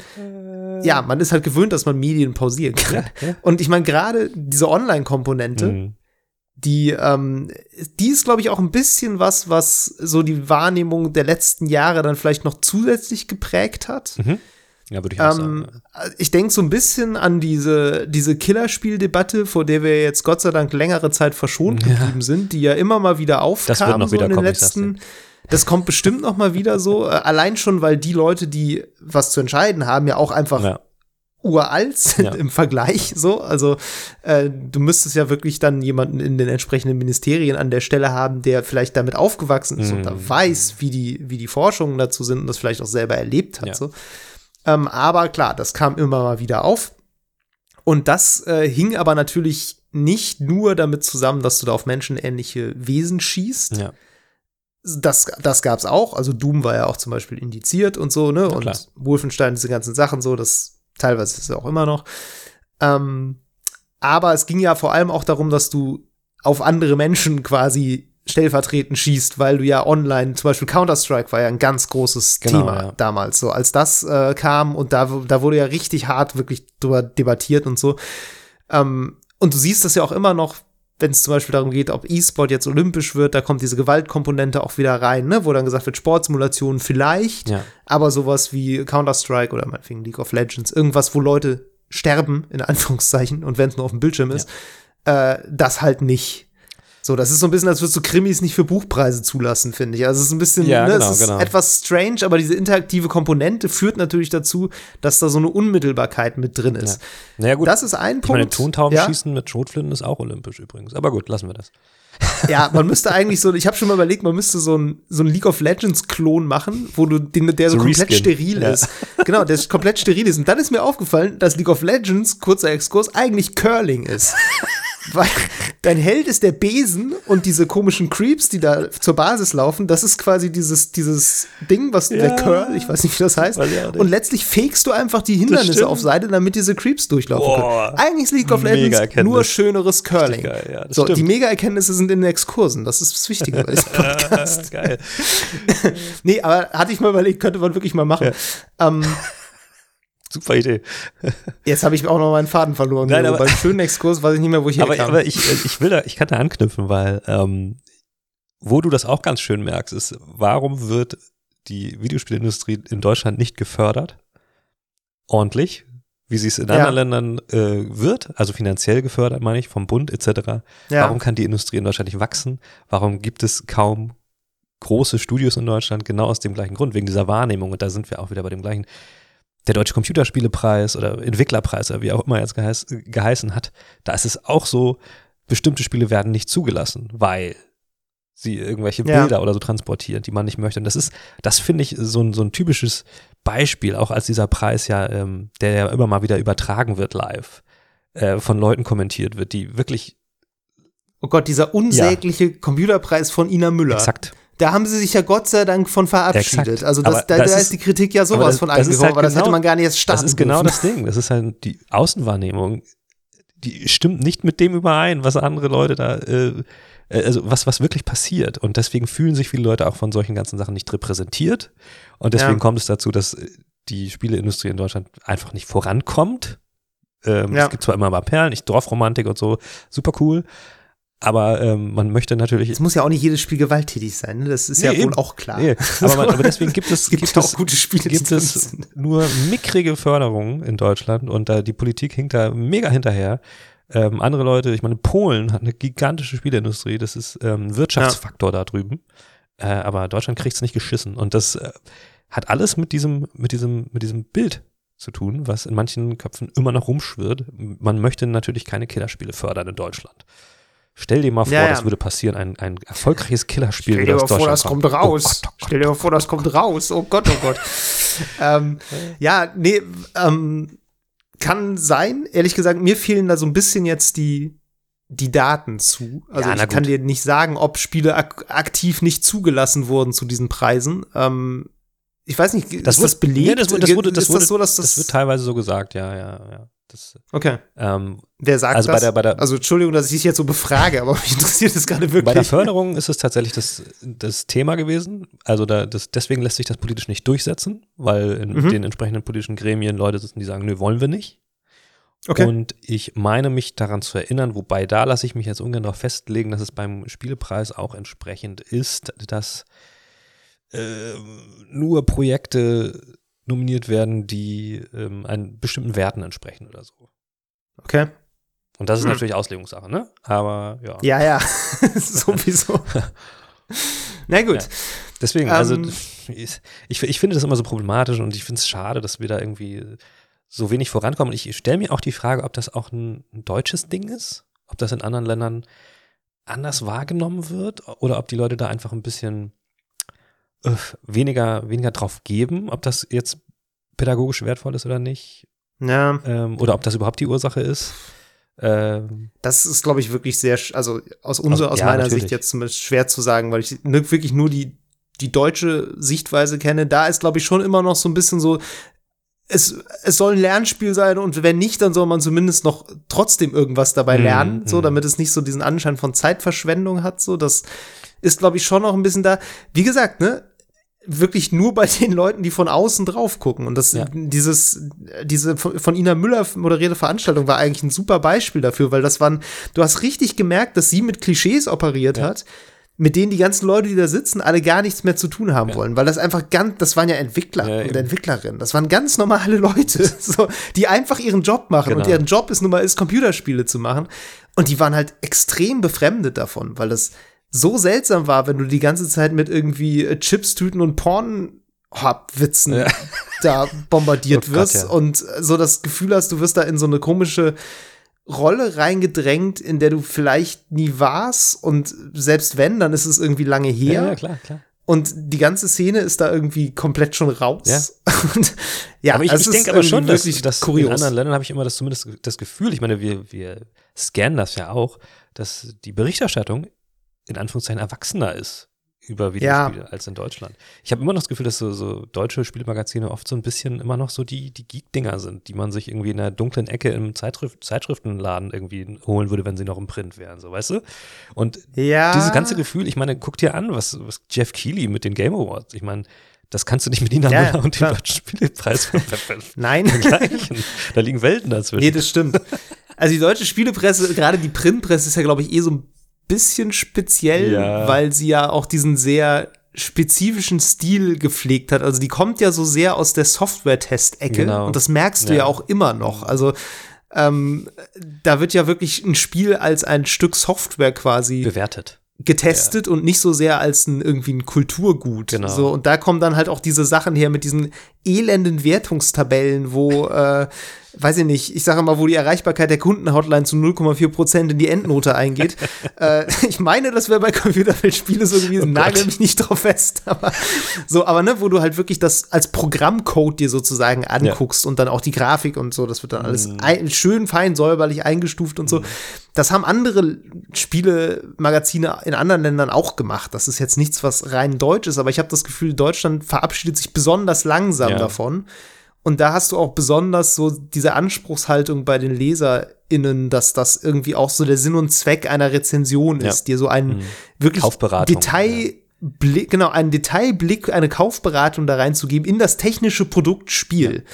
ja, man ist halt gewöhnt, dass man Medien pausieren kann. Und ich meine, gerade diese Online-Komponente, Mhm. die, ähm, die ist, glaube ich, auch ein bisschen was, was so die Wahrnehmung der letzten Jahre dann vielleicht noch zusätzlich geprägt hat. Ja, würde ich auch Ähm, sagen. ich denke so ein bisschen an diese, diese Killerspieldebatte, vor der wir jetzt Gott sei Dank längere Zeit verschont Ja. geblieben sind, die ja immer mal wieder aufkam Das wird noch so wieder in den kommen, letzten. Das kommt bestimmt noch mal wieder so. Äh, allein schon, weil die Leute, die was zu entscheiden haben, ja auch einfach Ja. uralt sind Ja. im Vergleich. So, also äh, du müsstest ja wirklich dann jemanden in den entsprechenden Ministerien an der Stelle haben, der vielleicht damit aufgewachsen ist und da Mhm. weiß, wie die, wie die Forschungen dazu sind und das vielleicht auch selber erlebt hat. Ja. So. Ähm, aber klar, das kam immer mal wieder auf. Und das äh, hing aber natürlich nicht nur damit zusammen, dass du da auf menschenähnliche Wesen schießt. ja. Das, das gab's auch. Also Doom war ja auch zum Beispiel indiziert und so, ne? und Wolfenstein, diese ganzen Sachen so, das teilweise ist es auch immer noch. Ähm, aber es ging ja vor allem auch darum, dass du auf andere Menschen quasi stellvertretend schießt, weil du ja online, zum Beispiel Counter-Strike war ja ein ganz großes Genau, Thema ja. damals, so als das äh, kam und da, da wurde ja richtig hart wirklich drüber debattiert und so. Ähm, und du siehst das ja auch immer noch, wenn es zum Beispiel darum geht, ob E-Sport jetzt olympisch wird, da kommt diese Gewaltkomponente auch wieder rein, ne? wo dann gesagt wird, Sportsimulationen vielleicht, Ja. aber sowas wie Counter-Strike oder meinetwegen League of Legends, irgendwas, wo Leute sterben, in Anführungszeichen, und wenn es nur auf dem Bildschirm ist, äh, das halt nicht. So, das ist so ein bisschen, als würdest du Krimis nicht für Buchpreise zulassen, finde ich. Also es ist ein bisschen, Ja, ne, genau, es ist genau. etwas strange, aber diese interaktive Komponente führt natürlich dazu, dass da so eine Unmittelbarkeit mit drin ist. Naja, gut. Das ist ein ich meine, Punkt. Tontauben ja? schießen mit Schrotflinten ist auch olympisch übrigens. Aber gut, lassen wir das. Ja, man müsste eigentlich so, ich habe schon mal überlegt, man müsste so ein, so ein League of Legends Klon machen, wo du den, der so, So komplett Reskin. steril Ja. ist. Genau, der ist komplett steril ist. Und dann ist mir aufgefallen, dass League of Legends, kurzer Exkurs, eigentlich Curling ist. Weil dein Held ist der Besen und diese komischen Creeps, die da zur Basis laufen, das ist quasi dieses, dieses Ding, was der Ja. Curl, ich weiß nicht, wie das heißt. Und letztlich fegst du einfach die Hindernisse auf Seite, damit diese Creeps durchlaufen Boah. können. Eigentlich ist League of Legends nur schöneres Curling. geil, ja, so, stimmt. die Mega-Erkenntnisse sind in den Exkursen. Das ist das Wichtige bei diesem Podcast. Geil. nee, aber hatte ich mal überlegt, könnte man wirklich mal machen. Ähm, Super Idee. jetzt habe ich auch noch meinen Faden verloren. Nein, Nein, aber- beim schönen Exkurs weiß ich nicht mehr, wo ich Aber, herkam. aber ich, äh, ich will da, ich kann da anknüpfen, weil ähm, wo du das auch ganz schön merkst, ist, warum wird die Videospielindustrie in Deutschland nicht gefördert? Ordentlich, wie sie es in Ja. anderen Ländern äh, wird, also finanziell gefördert, meine ich, vom Bund etc. ja. Warum kann die Industrie in Deutschland nicht wachsen? Warum gibt es kaum große Studios in Deutschland? Genau aus dem gleichen Grund, wegen dieser Wahrnehmung. Und da sind wir auch wieder bei dem gleichen. Der Deutsche Computerspielepreis oder Entwicklerpreis, oder wie auch immer er jetzt geheiß, geheißen hat, da ist es auch so, bestimmte Spiele werden nicht zugelassen, weil sie irgendwelche Ja. Bilder oder so transportieren, die man nicht möchte. Und das ist, das finde ich so ein, so ein typisches Beispiel, auch als dieser Preis ja, ähm, der ja immer mal wieder übertragen wird live, äh, von Leuten kommentiert wird, die wirklich oh Gott, dieser unsägliche Computerpreis von Ina Müller. exakt da haben sie sich ja Gott sei Dank von verabschiedet. Exakt. Also das, da, das da ist- ist die Kritik ja sowas das- von eingekommen, halt aber das genau- hätte man gar nicht erst starten Das ist genau das Ding. Das ist halt die Außenwahrnehmung. Die stimmt nicht mit dem überein, was andere Leute da, äh, äh, also was, was wirklich passiert. Und deswegen fühlen sich viele Leute auch von solchen ganzen Sachen nicht repräsentiert. Und deswegen Ja. kommt es dazu, dass die Spieleindustrie in Deutschland einfach nicht vorankommt. Ähm, Ja. Es gibt zwar immer mal Perlen, nicht Dorfromantik und so, super cool. Aber ähm, man möchte natürlich. Es muss ja auch nicht jedes Spiel gewalttätig sein, ne? das ist ja Nee, wohl eben. auch klar. Nee, aber, man, aber deswegen gibt es, Es gibt, gibt ja es auch gute Spiele, gibt es nur mickrige Förderungen in Deutschland und da die Politik hinkt da mega hinterher. Ähm, andere Leute, ich meine, Polen hat eine gigantische Spieleindustrie, das ist ähm, ein Wirtschaftsfaktor da drüben. Äh, aber Deutschland kriegt es nicht geschissen. Und das äh, hat alles mit diesem, mit diesem, mit diesem Bild zu tun, was in manchen Köpfen immer noch rumschwirrt. Man möchte natürlich keine Killerspiele fördern in Deutschland. Stell dir mal vor, Ja, ja. das würde passieren, ein, ein erfolgreiches Killerspiel Stell dir aus mal vor, das kommt raus. Oh Gott, oh Gott. Stell dir mal vor, das kommt raus. Oh Gott, oh Gott. ähm, ja, nee, ähm, kann sein. Ehrlich gesagt, mir fehlen da so ein bisschen jetzt die, die Daten zu. Also Ja, ich kann dir nicht sagen, ob Spiele ak aktiv nicht zugelassen wurden zu diesen Preisen. Ähm, ich weiß nicht, ist das wurde- belegt? Ja, das, wurde- das wurde, das ist wurde, das so, dass das das, wird teilweise so gesagt, ja, ja, ja. Das, Okay, ähm, wer sagt Also bei das? der- bei der- also Entschuldigung, dass ich dich jetzt so befrage, aber mich interessiert das gerade wirklich. bei der Förderung ist es tatsächlich das, das Thema gewesen. Also da, das, deswegen lässt sich das politisch nicht durchsetzen, weil in Mhm. den entsprechenden politischen Gremien Leute sitzen, die sagen, nö, wollen wir nicht. Okay. Und ich meine mich daran zu erinnern, wobei da lasse ich mich jetzt ungern darauf festlegen, dass es beim Spielepreis auch entsprechend ist, dass äh, nur Projekte nominiert werden, die ähm, einen bestimmten Werten entsprechen oder so. okay. Und das ist Hm. natürlich Auslegungssache, ne? Aber ja. Ja, ja, sowieso. Na gut. Ja. Deswegen, also Ähm. ich, ich finde das immer so problematisch und ich finde es schade, dass wir da irgendwie so wenig vorankommen. Und ich stelle mir auch die Frage, ob das auch ein, ein deutsches Ding ist, ob das in anderen Ländern anders wahrgenommen wird oder ob die Leute da einfach ein bisschen äh, weniger, weniger drauf geben, ob das jetzt pädagogisch wertvoll ist oder nicht Ja, ähm, oder ob das überhaupt die Ursache ist. Ähm, das ist, glaube ich, wirklich sehr, also aus unserer, aus ja, meiner natürlich. Sicht jetzt zumindest schwer zu sagen, weil ich wirklich nur die, die deutsche Sichtweise kenne. Da ist, glaube ich, schon immer noch so ein bisschen so, es, es soll ein Lernspiel sein und wenn nicht, dann soll man zumindest noch trotzdem irgendwas dabei Mhm, lernen, so, mhm. damit es nicht so diesen Anschein von Zeitverschwendung hat, so, das ist, glaube ich, schon noch ein bisschen da. Wie gesagt, ne, wirklich nur bei den Leuten, die von außen drauf gucken. Und das, Ja. dieses, diese von von Ina Müller moderierte Veranstaltung war eigentlich ein super Beispiel dafür, weil das waren, du hast richtig gemerkt, dass sie mit Klischees operiert Ja. hat, mit denen die ganzen Leute, die da sitzen, alle gar nichts mehr zu tun haben Ja. wollen, weil das einfach ganz, das waren ja Entwickler Ja, und. Entwicklerinnen, das waren ganz normale Leute, so, die einfach ihren Job machen und Genau. deren Job ist nun mal ist, Computerspiele zu machen. Und die waren halt extrem befremdet davon, weil das so seltsam war, wenn du die ganze Zeit mit irgendwie äh, Chipstüten und Porn-Witzen Ja. da bombardiert Oh Gott, wirst und so das Gefühl hast, du wirst da in so eine komische Rolle reingedrängt, in der du vielleicht nie warst und selbst wenn, dann ist es irgendwie lange her ja, ja, klar, klar. und die ganze Szene ist da irgendwie komplett schon raus. Ja. Und, ja, aber ich, es ich denke aber schon, dass, dass in anderen Ländern habe ich immer das zumindest das Gefühl, ich meine, wir, wir scannen das ja auch, dass die Berichterstattung in Anführungszeichen erwachsener ist über Videospiele als in Deutschland. Ich habe immer noch das Gefühl, dass so, so deutsche Spielemagazine oft so ein bisschen immer noch so die, die Geek-Dinger sind, die man sich irgendwie in einer dunklen Ecke im Zeitschrift, Zeitschriftenladen irgendwie holen würde, wenn sie noch im Print wären, so weißt du? Und ja. dieses ganze Gefühl, ich meine, guck dir an, was, was Jeff Keighley mit den Game Awards, ich meine, das kannst du nicht mit Nina Ja, Müller und dem. Deutschen Spielepreis Nein. vergleichen. Da liegen Welten dazwischen. Nee, das stimmt. Also die deutsche Spielepresse, gerade die Printpresse ist ja, glaube ich, eh so ein bisschen speziell, Ja. weil sie ja auch diesen sehr spezifischen Stil gepflegt hat. Also die kommt ja so sehr aus der Software-Test-Ecke Genau. und das merkst du Ja. ja auch immer noch. Also ähm, da wird ja wirklich ein Spiel als ein Stück Software quasi bewertet. getestet und nicht so sehr als ein irgendwie ein Kulturgut. Genau. So und da kommen dann halt auch diese Sachen her mit diesen elenden Wertungstabellen, wo äh, weiß ich nicht, ich sage mal, wo die Erreichbarkeit der Kundenhotline zu 0,4 Prozent in die Endnote eingeht. äh, ich meine, das wäre bei Computerspiele so gewesen, oh nagel mich nicht drauf fest, aber so, aber ne, wo du halt wirklich das als Programmcode dir sozusagen anguckst ja. und dann auch die Grafik und so, das wird dann alles mm. ein, schön fein säuberlich eingestuft und so. Mm. Das haben andere Spielemagazine in anderen Ländern auch gemacht. Das ist jetzt nichts, was rein deutsch ist, aber ich habe das Gefühl, Deutschland verabschiedet sich besonders langsam ja. davon. Und da hast du auch besonders so diese Anspruchshaltung bei den LeserInnen, dass das irgendwie auch so der Sinn und Zweck einer Rezension ist, dir so einen mhm. wirklich Detailblick, ja. genau, einen Detailblick, eine Kaufberatung da reinzugeben in das technische Produktspiel. Ja.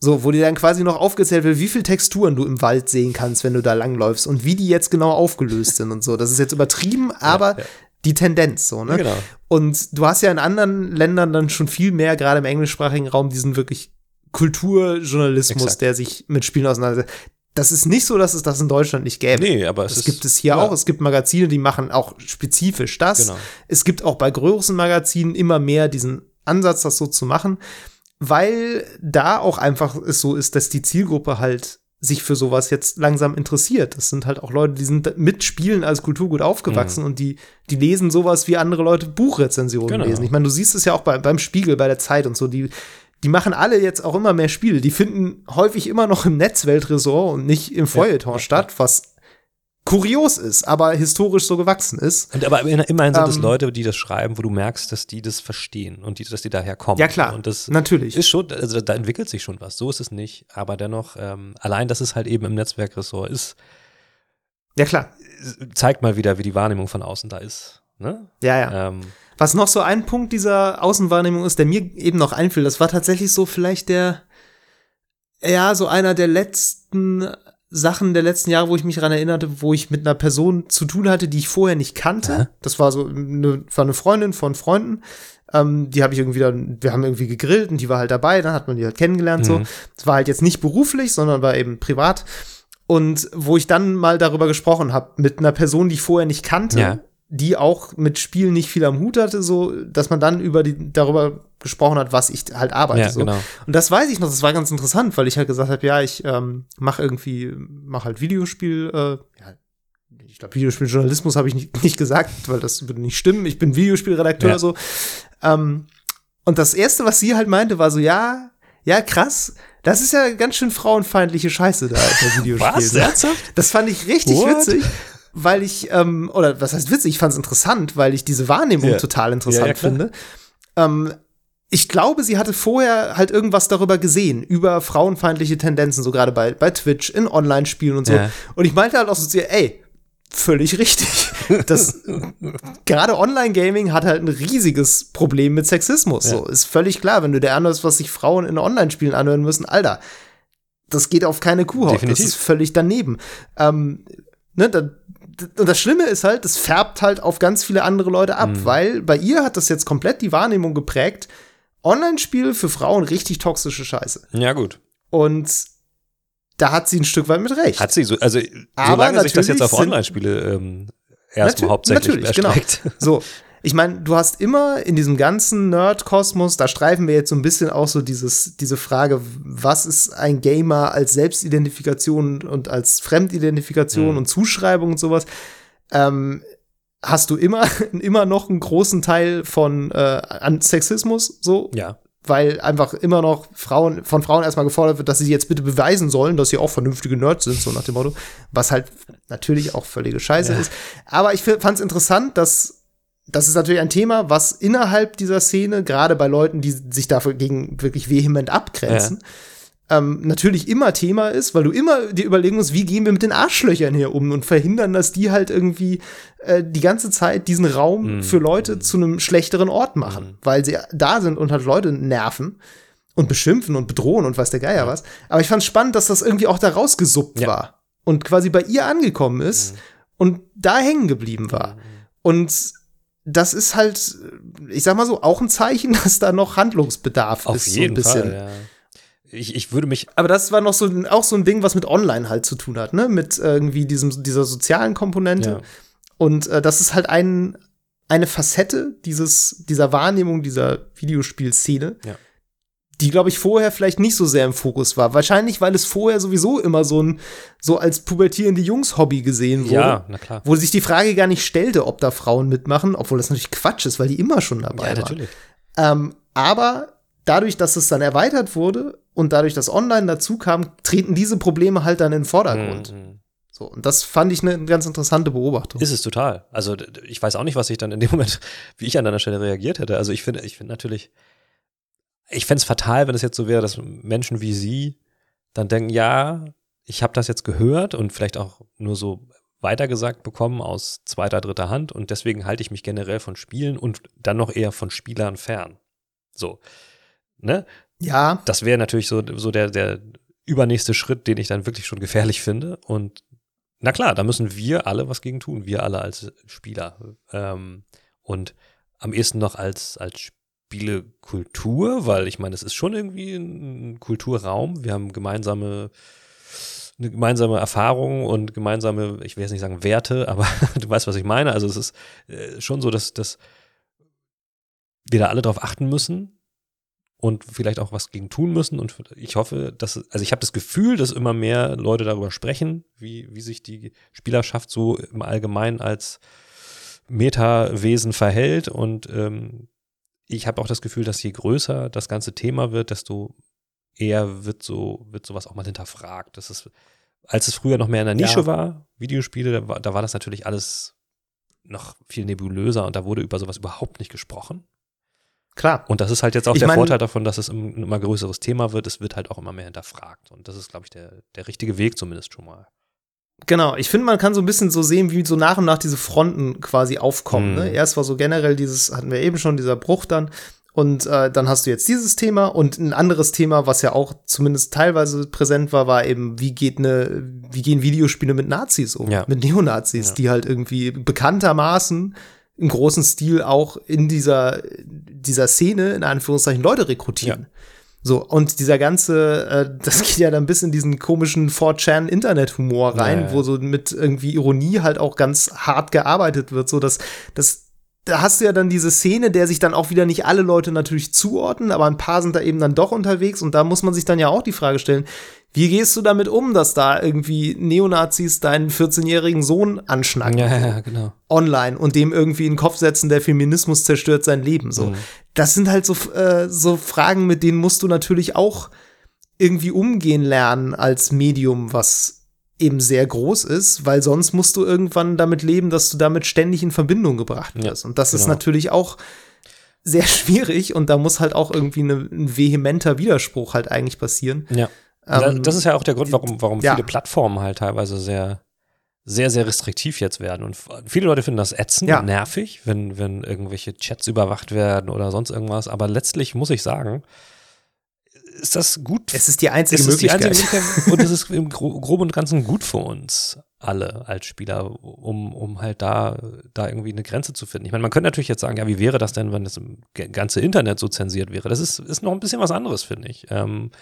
So, wo dir dann quasi noch aufgezählt wird, wie viel Texturen du im Wald sehen kannst, wenn du da langläufst und wie die jetzt genau aufgelöst sind und so. Das ist jetzt übertrieben, aber ja, ja. Die Tendenz so, ne? Genau. Und du hast ja in anderen Ländern dann schon viel mehr, gerade im englischsprachigen Raum, diesen wirklich Kulturjournalismus, Exakt. der sich mit Spielen auseinandersetzt. Das ist nicht so, dass es das in Deutschland nicht gäbe. Nee, aber es das gibt es hier ja. auch. Es gibt Magazine, die machen auch spezifisch das. Genau. Es gibt auch bei größeren Magazinen immer mehr diesen Ansatz, das so zu machen, weil da auch einfach es so ist, dass die Zielgruppe halt sich für sowas jetzt langsam interessiert. Das sind halt auch Leute, die sind mit Spielen als Kulturgut aufgewachsen mhm. und die, die lesen sowas wie andere Leute Buchrezensionen genau. lesen. Ich meine, du siehst es ja auch bei, beim Spiegel, bei der Zeit und so, die die machen alle jetzt auch immer mehr Spiele. Die finden häufig immer noch im Netzweltresort und nicht im Feuilleton ja, statt, was kurios ist, aber historisch so gewachsen ist. Und aber immerhin sind es ähm, Leute, die das schreiben, wo du merkst, dass die das verstehen und die, dass die daher kommen. Ja klar, und das natürlich. Ist schon, also da entwickelt sich schon was. So ist es nicht, aber dennoch ähm, allein, dass es halt eben im Netzwerkressort ist. Ja klar. Zeigt mal wieder, wie die Wahrnehmung von außen da ist. Ne? Ja ja. Ähm, was noch so ein Punkt dieser Außenwahrnehmung ist, der mir eben noch einfiel, das war tatsächlich so vielleicht der, ja, so einer der letzten Sachen der letzten Jahre, wo ich mich daran erinnerte, wo ich mit einer Person zu tun hatte, die ich vorher nicht kannte. Ja. Das war so eine, war eine Freundin von Freunden. Ähm, die habe ich irgendwie dann, wir haben irgendwie gegrillt und die war halt dabei, dann hat man die halt kennengelernt. Mhm. So, es war halt jetzt nicht beruflich, sondern war eben privat. Und wo ich dann mal darüber gesprochen habe mit einer Person, die ich vorher nicht kannte, ja die auch mit Spielen nicht viel am Hut hatte, so, dass man dann über die, darüber gesprochen hat, was ich halt arbeite. Ja, so. genau. Und das weiß ich noch, das war ganz interessant, weil ich halt gesagt habe, ja, ich ähm, mache irgendwie, mache halt Videospiel, äh, ja, ich glaube, Videospieljournalismus habe ich nicht, nicht gesagt, weil das würde nicht stimmen. Ich bin Videospielredakteur ja. so. Ähm, und das erste, was sie halt meinte, war so, ja, ja, krass. Das ist ja ganz schön frauenfeindliche Scheiße da bei Videospielen. Was? Ernsthaft? Das fand ich richtig What? witzig weil ich, ähm, oder was heißt witzig, ich fand es interessant, weil ich diese Wahrnehmung ja. total interessant ja, ja, finde. Ähm, ich glaube, sie hatte vorher halt irgendwas darüber gesehen, über frauenfeindliche Tendenzen, so gerade bei, bei Twitch, in Online-Spielen und so. Ja. Und ich meinte halt auch so zu ihr, ey, völlig richtig. Das gerade Online-Gaming hat halt ein riesiges Problem mit Sexismus. Ja. So ist völlig klar, wenn du dir anhörst, was sich Frauen in Online-Spielen anhören müssen, Alter, das geht auf keine Kuhhaut. Definitiv. Das ist völlig daneben. Ähm, ne, da, und das Schlimme ist halt, es färbt halt auf ganz viele andere Leute ab, mhm. weil bei ihr hat das jetzt komplett die Wahrnehmung geprägt. Online-Spiel für Frauen richtig toxische Scheiße. Ja, gut. Und da hat sie ein Stück weit mit recht. Hat sie so, also Aber solange sich das jetzt auf Online-Spiele ähm, erstmal hauptsächlich erstreckt. Genau. So, ich meine, du hast immer in diesem ganzen Nerd-Kosmos, da streifen wir jetzt so ein bisschen auch so dieses, diese Frage, was ist ein Gamer als Selbstidentifikation und als Fremdidentifikation mhm. und Zuschreibung und sowas, ähm, hast du immer, immer noch einen großen Teil von äh, an Sexismus, so. Ja. Weil einfach immer noch Frauen, von Frauen erstmal gefordert wird, dass sie jetzt bitte beweisen sollen, dass sie auch vernünftige Nerds sind, so nach dem Motto. Was halt natürlich auch völlige Scheiße ja. ist. Aber ich fand es interessant, dass das ist natürlich ein Thema, was innerhalb dieser Szene, gerade bei Leuten, die sich dagegen wirklich vehement abgrenzen, ja. ähm, natürlich immer Thema ist, weil du immer dir überlegen musst, wie gehen wir mit den Arschlöchern hier um und verhindern, dass die halt irgendwie äh, die ganze Zeit diesen Raum mhm. für Leute zu einem schlechteren Ort machen, mhm. weil sie da sind und halt Leute nerven und beschimpfen und bedrohen und weiß der Geier was. Aber ich fand spannend, dass das irgendwie auch da rausgesuppt ja. war und quasi bei ihr angekommen ist mhm. und da hängen geblieben war. Mhm. Und das ist halt, ich sag mal so, auch ein Zeichen, dass da noch Handlungsbedarf Auf ist. Auf jeden so Fall, ja. Ich, ich würde mich. Aber das war noch so auch so ein Ding, was mit Online halt zu tun hat, ne? Mit irgendwie diesem, dieser sozialen Komponente. Ja. Und äh, das ist halt ein, eine Facette dieses, dieser Wahrnehmung dieser Videospielszene, ja. Die, glaube ich, vorher vielleicht nicht so sehr im Fokus war. Wahrscheinlich, weil es vorher sowieso immer so ein, so als pubertierende Jungs-Hobby gesehen wurde. Ja, na klar. Wo sich die Frage gar nicht stellte, ob da Frauen mitmachen, obwohl das natürlich Quatsch ist, weil die immer schon dabei Ja, waren. natürlich. Ähm, aber dadurch, dass es dann erweitert wurde und dadurch, dass Online dazu kam, treten diese Probleme halt dann in den Vordergrund. Mhm. So, und das fand ich eine ganz interessante Beobachtung. Ist es total. Also ich weiß auch nicht, was ich dann in dem Moment, wie ich an deiner Stelle reagiert hätte. Also ich finde, ich finde natürlich, ich fände es fatal, wenn es jetzt so wäre, dass Menschen wie Sie dann denken, ja, ich habe das jetzt gehört und vielleicht auch nur so weitergesagt bekommen aus zweiter, dritter Hand und deswegen halte ich mich generell von Spielen und dann noch eher von Spielern fern. So. Ne? ja, Das wäre natürlich so, so der, der übernächste Schritt, den ich dann wirklich schon gefährlich finde. Und na klar, da müssen wir alle was gegen tun, wir alle als Spieler. Ähm, und am ehesten noch als, als Spielekultur, weil ich meine, es ist schon irgendwie ein Kulturraum. Wir haben gemeinsame, eine gemeinsame Erfahrung und gemeinsame, ich will jetzt nicht sagen Werte, aber du weißt, was ich meine. Also es ist äh, schon so, dass, dass wir da alle drauf achten müssen und vielleicht auch was gegen tun müssen. Und ich hoffe, dass, also ich habe das Gefühl, dass immer mehr Leute darüber sprechen, wie, wie sich die Spielerschaft so im Allgemeinen als Metawesen verhält. Und ähm, ich habe auch das Gefühl, dass je größer das ganze Thema wird, desto eher wird so, wird sowas auch mal hinterfragt. Das ist, als es früher noch mehr in der Nische Ja. war, Videospiele, da war, da war das natürlich alles noch viel nebulöser und da wurde über sowas überhaupt nicht gesprochen. klar. Und das ist halt jetzt auch Ich der mein- Vorteil davon, dass es ein immer größeres Thema wird. Es wird halt auch immer mehr hinterfragt. Und das ist, glaube ich, der, der richtige Weg zumindest schon mal. Genau, ich finde, man kann so ein bisschen so sehen, wie so nach und nach diese Fronten quasi aufkommen. Mhm. Ne? Erst war so generell dieses, hatten wir eben schon, dieser Bruch dann. Und äh, dann hast du jetzt dieses Thema und ein anderes Thema, was ja auch zumindest teilweise präsent war, war eben, wie geht eine, wie gehen Videospiele mit Nazis um, Ja. mit Neonazis, Ja. die halt irgendwie bekanntermaßen im großen Stil auch in dieser, dieser Szene, in Anführungszeichen, Leute rekrutieren. So, und dieser ganze, äh, das geht ja dann bis in diesen komischen 4chan-Internet-Humor rein, Ja, wo so mit irgendwie Ironie halt auch ganz hart gearbeitet wird, so dass das da hast du ja dann diese Szene, der sich dann auch wieder nicht alle Leute natürlich zuordnen, aber ein paar sind da eben dann doch unterwegs. Und da muss man sich dann ja auch die Frage stellen, wie gehst du damit um, dass da irgendwie Neonazis deinen 14-jährigen Sohn anschnacken? ja, genau. online und dem irgendwie in den Kopf setzen, der Feminismus zerstört sein Leben. So, Mhm. das sind halt so äh, so Fragen, mit denen musst du natürlich auch irgendwie umgehen lernen als Medium, was eben sehr groß ist, weil sonst musst du irgendwann damit leben, dass du damit ständig in Verbindung gebracht Ja, wirst. und das ist genau. natürlich auch sehr schwierig und da muss halt auch irgendwie eine, ein vehementer Widerspruch halt eigentlich passieren. Ja. Ähm, das ist ja auch der Grund, warum, warum ja. viele Plattformen halt teilweise sehr, sehr, sehr restriktiv jetzt werden. Und viele Leute finden das ätzend Ja. und nervig, wenn, wenn irgendwelche Chats überwacht werden oder sonst irgendwas. Aber letztlich muss ich sagen, ist das gut es ist die einzige ist die Möglichkeit. einzige Möglichkeit und es ist im Gro Groben und Ganzen gut für uns alle als Spieler, um, um halt da, da irgendwie eine Grenze zu finden. Ich meine, man könnte natürlich jetzt sagen, ja, wie wäre das denn, wenn das ganze Internet so zensiert wäre? Das ist, ist noch ein bisschen was anderes, finde ich. Ähm,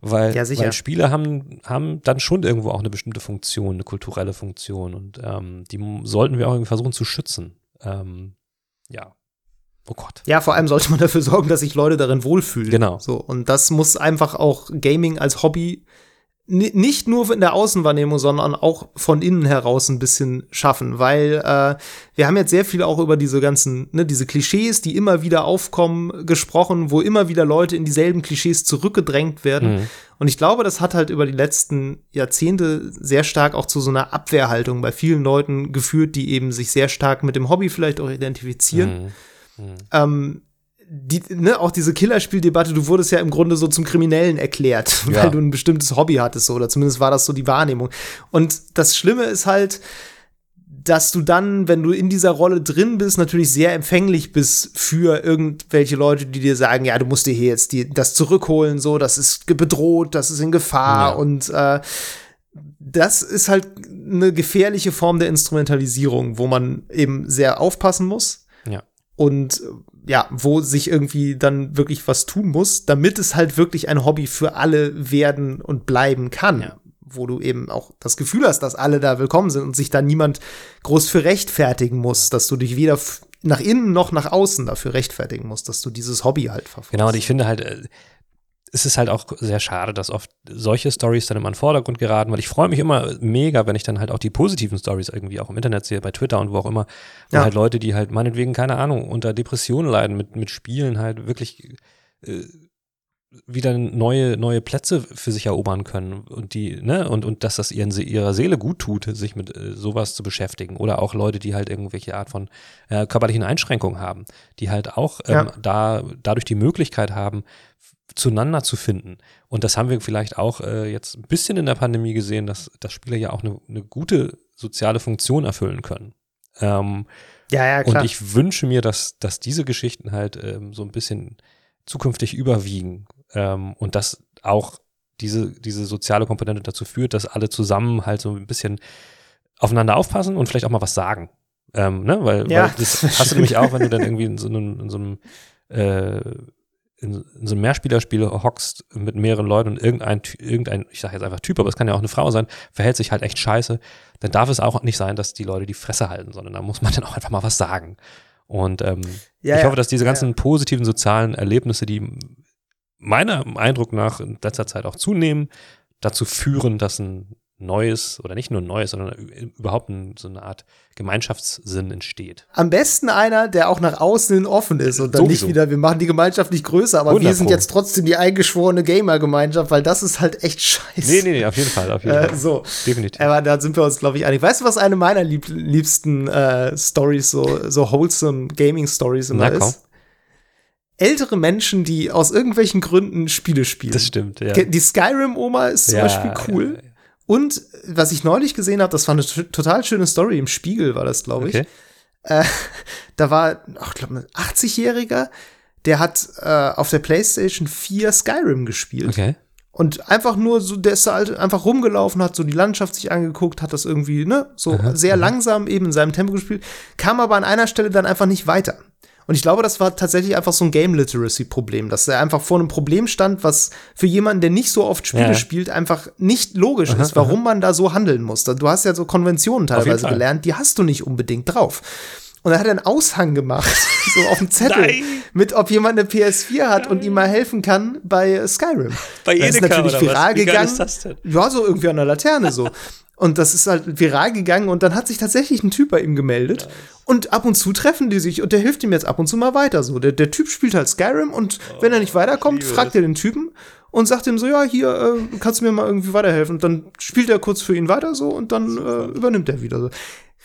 weil, Ja, weil Spiele haben, haben dann schon irgendwo auch eine bestimmte Funktion, eine kulturelle Funktion und ähm, die sollten wir auch irgendwie versuchen zu schützen. Ähm, ja. Oh Gott. Ja, vor allem sollte man dafür sorgen, dass sich Leute darin wohlfühlen. Genau. So, und das muss einfach auch Gaming als Hobby nicht nur in der Außenwahrnehmung, sondern auch von innen heraus ein bisschen schaffen, weil äh, wir haben jetzt sehr viel auch über diese ganzen, ne, diese Klischees, die immer wieder aufkommen, gesprochen, wo immer wieder Leute in dieselben Klischees zurückgedrängt werden. Mhm. Und ich glaube, das hat halt über die letzten Jahrzehnte sehr stark auch zu so einer Abwehrhaltung bei vielen Leuten geführt, die eben sich sehr stark mit dem Hobby vielleicht auch identifizieren Mhm. Mhm. ähm, die, ne, auch diese Killerspieldebatte, du wurdest ja im Grunde so zum Kriminellen erklärt, Ja. weil du ein bestimmtes Hobby hattest, so, oder zumindest war das so die Wahrnehmung. Und das Schlimme ist halt, dass du dann, wenn du in dieser Rolle drin bist, natürlich sehr empfänglich bist für irgendwelche Leute, die dir sagen, ja, du musst dir hier jetzt die, das zurückholen, so, das ist bedroht, das ist in Gefahr Ja. und äh, das ist halt eine gefährliche Form der Instrumentalisierung, wo man eben sehr aufpassen muss Ja. und ja, wo sich irgendwie dann wirklich was tun muss, damit es halt wirklich ein Hobby für alle werden und bleiben kann. Ja. Wo du eben auch das Gefühl hast, dass alle da willkommen sind und sich da niemand groß für rechtfertigen muss, dass du dich weder nach innen noch nach außen dafür rechtfertigen musst, dass du dieses Hobby halt verfolgst. Genau, und ich finde halt, äh, es ist halt auch sehr schade, dass oft solche Stories dann immer in den Vordergrund geraten, weil ich freue mich immer mega, wenn ich dann halt auch die positiven Stories irgendwie auch im Internet sehe, bei Twitter und wo auch immer, wo Ja. halt Leute, die halt meinetwegen, keine Ahnung, unter Depressionen leiden, mit, mit Spielen halt wirklich äh, wieder neue, neue Plätze für sich erobern können und die, ne, und, und dass das ihren, ihrer Seele gut tut, sich mit äh, sowas zu beschäftigen. Oder auch Leute, die halt irgendwelche Art von äh, körperlichen Einschränkungen haben, die halt auch ähm, Ja. da dadurch die Möglichkeit haben, zueinander zu finden. Und das haben wir vielleicht auch äh, jetzt ein bisschen in der Pandemie gesehen, dass, dass Spiele ja auch eine, eine gute soziale Funktion erfüllen können. Ähm, Ja, ja, klar. und ich wünsche mir, dass, dass diese Geschichten halt ähm, so ein bisschen zukünftig überwiegen ähm, und dass auch diese, diese soziale Komponente dazu führt, dass alle zusammen halt so ein bisschen aufeinander aufpassen und vielleicht auch mal was sagen. Ähm, ne? Weil, Ja, weil das das hast du nämlich auch, wenn du dann irgendwie in so einem, in so einem äh, in, in so einem Mehrspielerspiel hockst mit mehreren Leuten und irgendein, irgendein, ich sage jetzt einfach Typ, aber es kann ja auch eine Frau sein, verhält sich halt echt scheiße, dann darf es auch nicht sein, dass die Leute die Fresse halten, sondern da muss man dann auch einfach mal was sagen. Und ähm, ja, ich ja. hoffe, dass diese ganzen positiven sozialen Erlebnisse, die meiner Eindruck nach in letzter Zeit auch zunehmen, dazu führen, dass ein neues oder nicht nur ein neues, sondern überhaupt ein, so eine Art Gemeinschaftssinn entsteht. Am besten einer, der auch nach außen hin offen ist und dann Sowieso. nicht wieder, wir machen die Gemeinschaft nicht größer, aber wir 100 sind jetzt trotzdem die eingeschworene Gamer-Gemeinschaft, weil das ist halt echt scheiße. Nee, nee, nee, auf jeden Fall, auf jeden Äh, Fall. so. Definitiv. Aber da sind wir uns, glaube ich, einig. Weißt du, was eine meiner lieb liebsten äh, Stories, so, so wholesome Gaming-Stories immer Na, komm. ist? Ältere Menschen, die aus irgendwelchen Gründen Spiele spielen. Das stimmt, ja. Die Skyrim-Oma ist zum Ja, Beispiel cool. ja, ja. Und was ich neulich gesehen habe, das war eine total schöne Story, im Spiegel war das, glaube ich. Okay. Äh, da war, ach, ich glaube, ein 80-Jähriger, der hat äh, auf der PlayStation 4 Skyrim gespielt. Okay. Und einfach nur so, der ist halt einfach rumgelaufen, hat so die Landschaft sich angeguckt, hat das irgendwie, ne, so sehr langsam eben in seinem Tempo gespielt, kam aber an einer Stelle dann einfach nicht weiter. Und ich glaube, das war tatsächlich einfach so ein Game Literacy Problem, dass er einfach vor einem Problem stand, was für jemanden, der nicht so oft Spiele Ja. spielt, einfach nicht logisch ist, warum man da so handeln muss. Du hast ja so Konventionen teilweise gelernt, die hast du nicht unbedingt drauf. Und er hat einen Aushang gemacht, so auf dem Zettel, Nein. mit ob jemand eine PS4 hat und ihm mal helfen kann bei Skyrim. Bei Das ist Edeka natürlich oder was? viral Wie geil gegangen. ist das denn? Ja, so irgendwie an der Laterne so. Und das ist halt viral gegangen und dann hat sich tatsächlich ein Typ bei ihm gemeldet. Und ab und zu treffen die sich und der hilft ihm jetzt ab und zu mal weiter so. Der, der Typ spielt halt Skyrim und wenn er nicht weiterkommt, fragt er den Typen und sagt ihm so, ja, hier, äh, kannst du mir mal irgendwie weiterhelfen? Und dann spielt er kurz für ihn weiter so und dann äh, übernimmt er wieder so.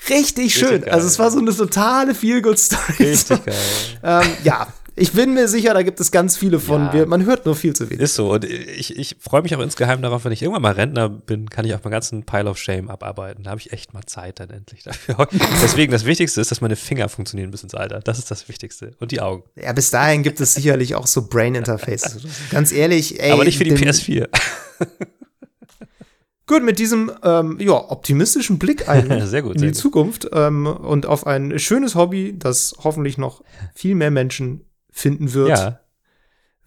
Richtig schön. geil. also es war so eine totale Feel-Good-Story. Richtig geil. ähm, ja, ich bin mir sicher, da gibt es ganz viele von. Ja. Wir, man hört nur viel zu wenig. Ist so. Und ich, ich freue mich auch insgeheim darauf, wenn ich irgendwann mal Rentner bin, kann ich auch meinen ganzen Pile of Shame abarbeiten. Da habe ich echt mal Zeit dann endlich dafür. Deswegen, das Wichtigste ist, dass meine Finger funktionieren bis ins Alter. Das ist das Wichtigste. Und die Augen. Ja, bis dahin gibt es sicherlich auch so Brain Interfaces. Ganz ehrlich, ey. Aber nicht für die den- PS4. Gut, mit diesem ähm, ja, optimistischen Blick Sehr gut, in die gut. Zukunft ähm, und auf ein schönes Hobby, das hoffentlich noch viel mehr Menschen finden wird, Ja,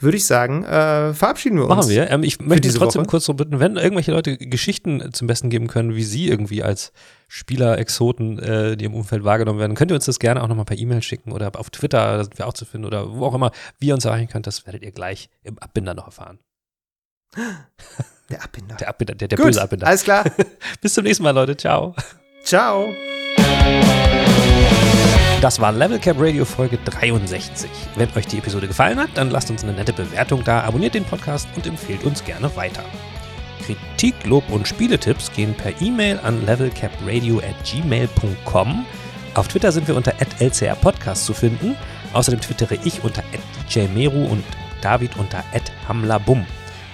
würde ich sagen, äh, verabschieden wir uns. machen wir. Ähm, ich möchte trotzdem Woche. kurz so bitten, wenn irgendwelche Leute Geschichten zum Besten geben können, wie sie irgendwie als Spieler, Exoten, äh, die im Umfeld wahrgenommen werden, könnt ihr uns das gerne auch nochmal per E-Mail schicken oder auf Twitter, da sind wir auch zu finden oder wo auch immer, wie ihr uns erreichen könnt, das werdet ihr gleich im Abbinder noch erfahren. Der Abbinder. Der Abbinder, der, der Gut, böse Abbinder. alles klar. Bis zum nächsten Mal, Leute. Ciao. Ciao. Das war Level Cap Radio Folge 63. Wenn euch die Episode gefallen hat, dann lasst uns eine nette Bewertung da, abonniert den Podcast und empfehlt uns gerne weiter. Kritik, Lob und Spieletipps gehen per E-Mail an levelcapradio at gmail.com. Auf Twitter sind wir unter @lcrpodcast zu finden. Außerdem twittere ich unter @djmeru und David unter @hamlabum.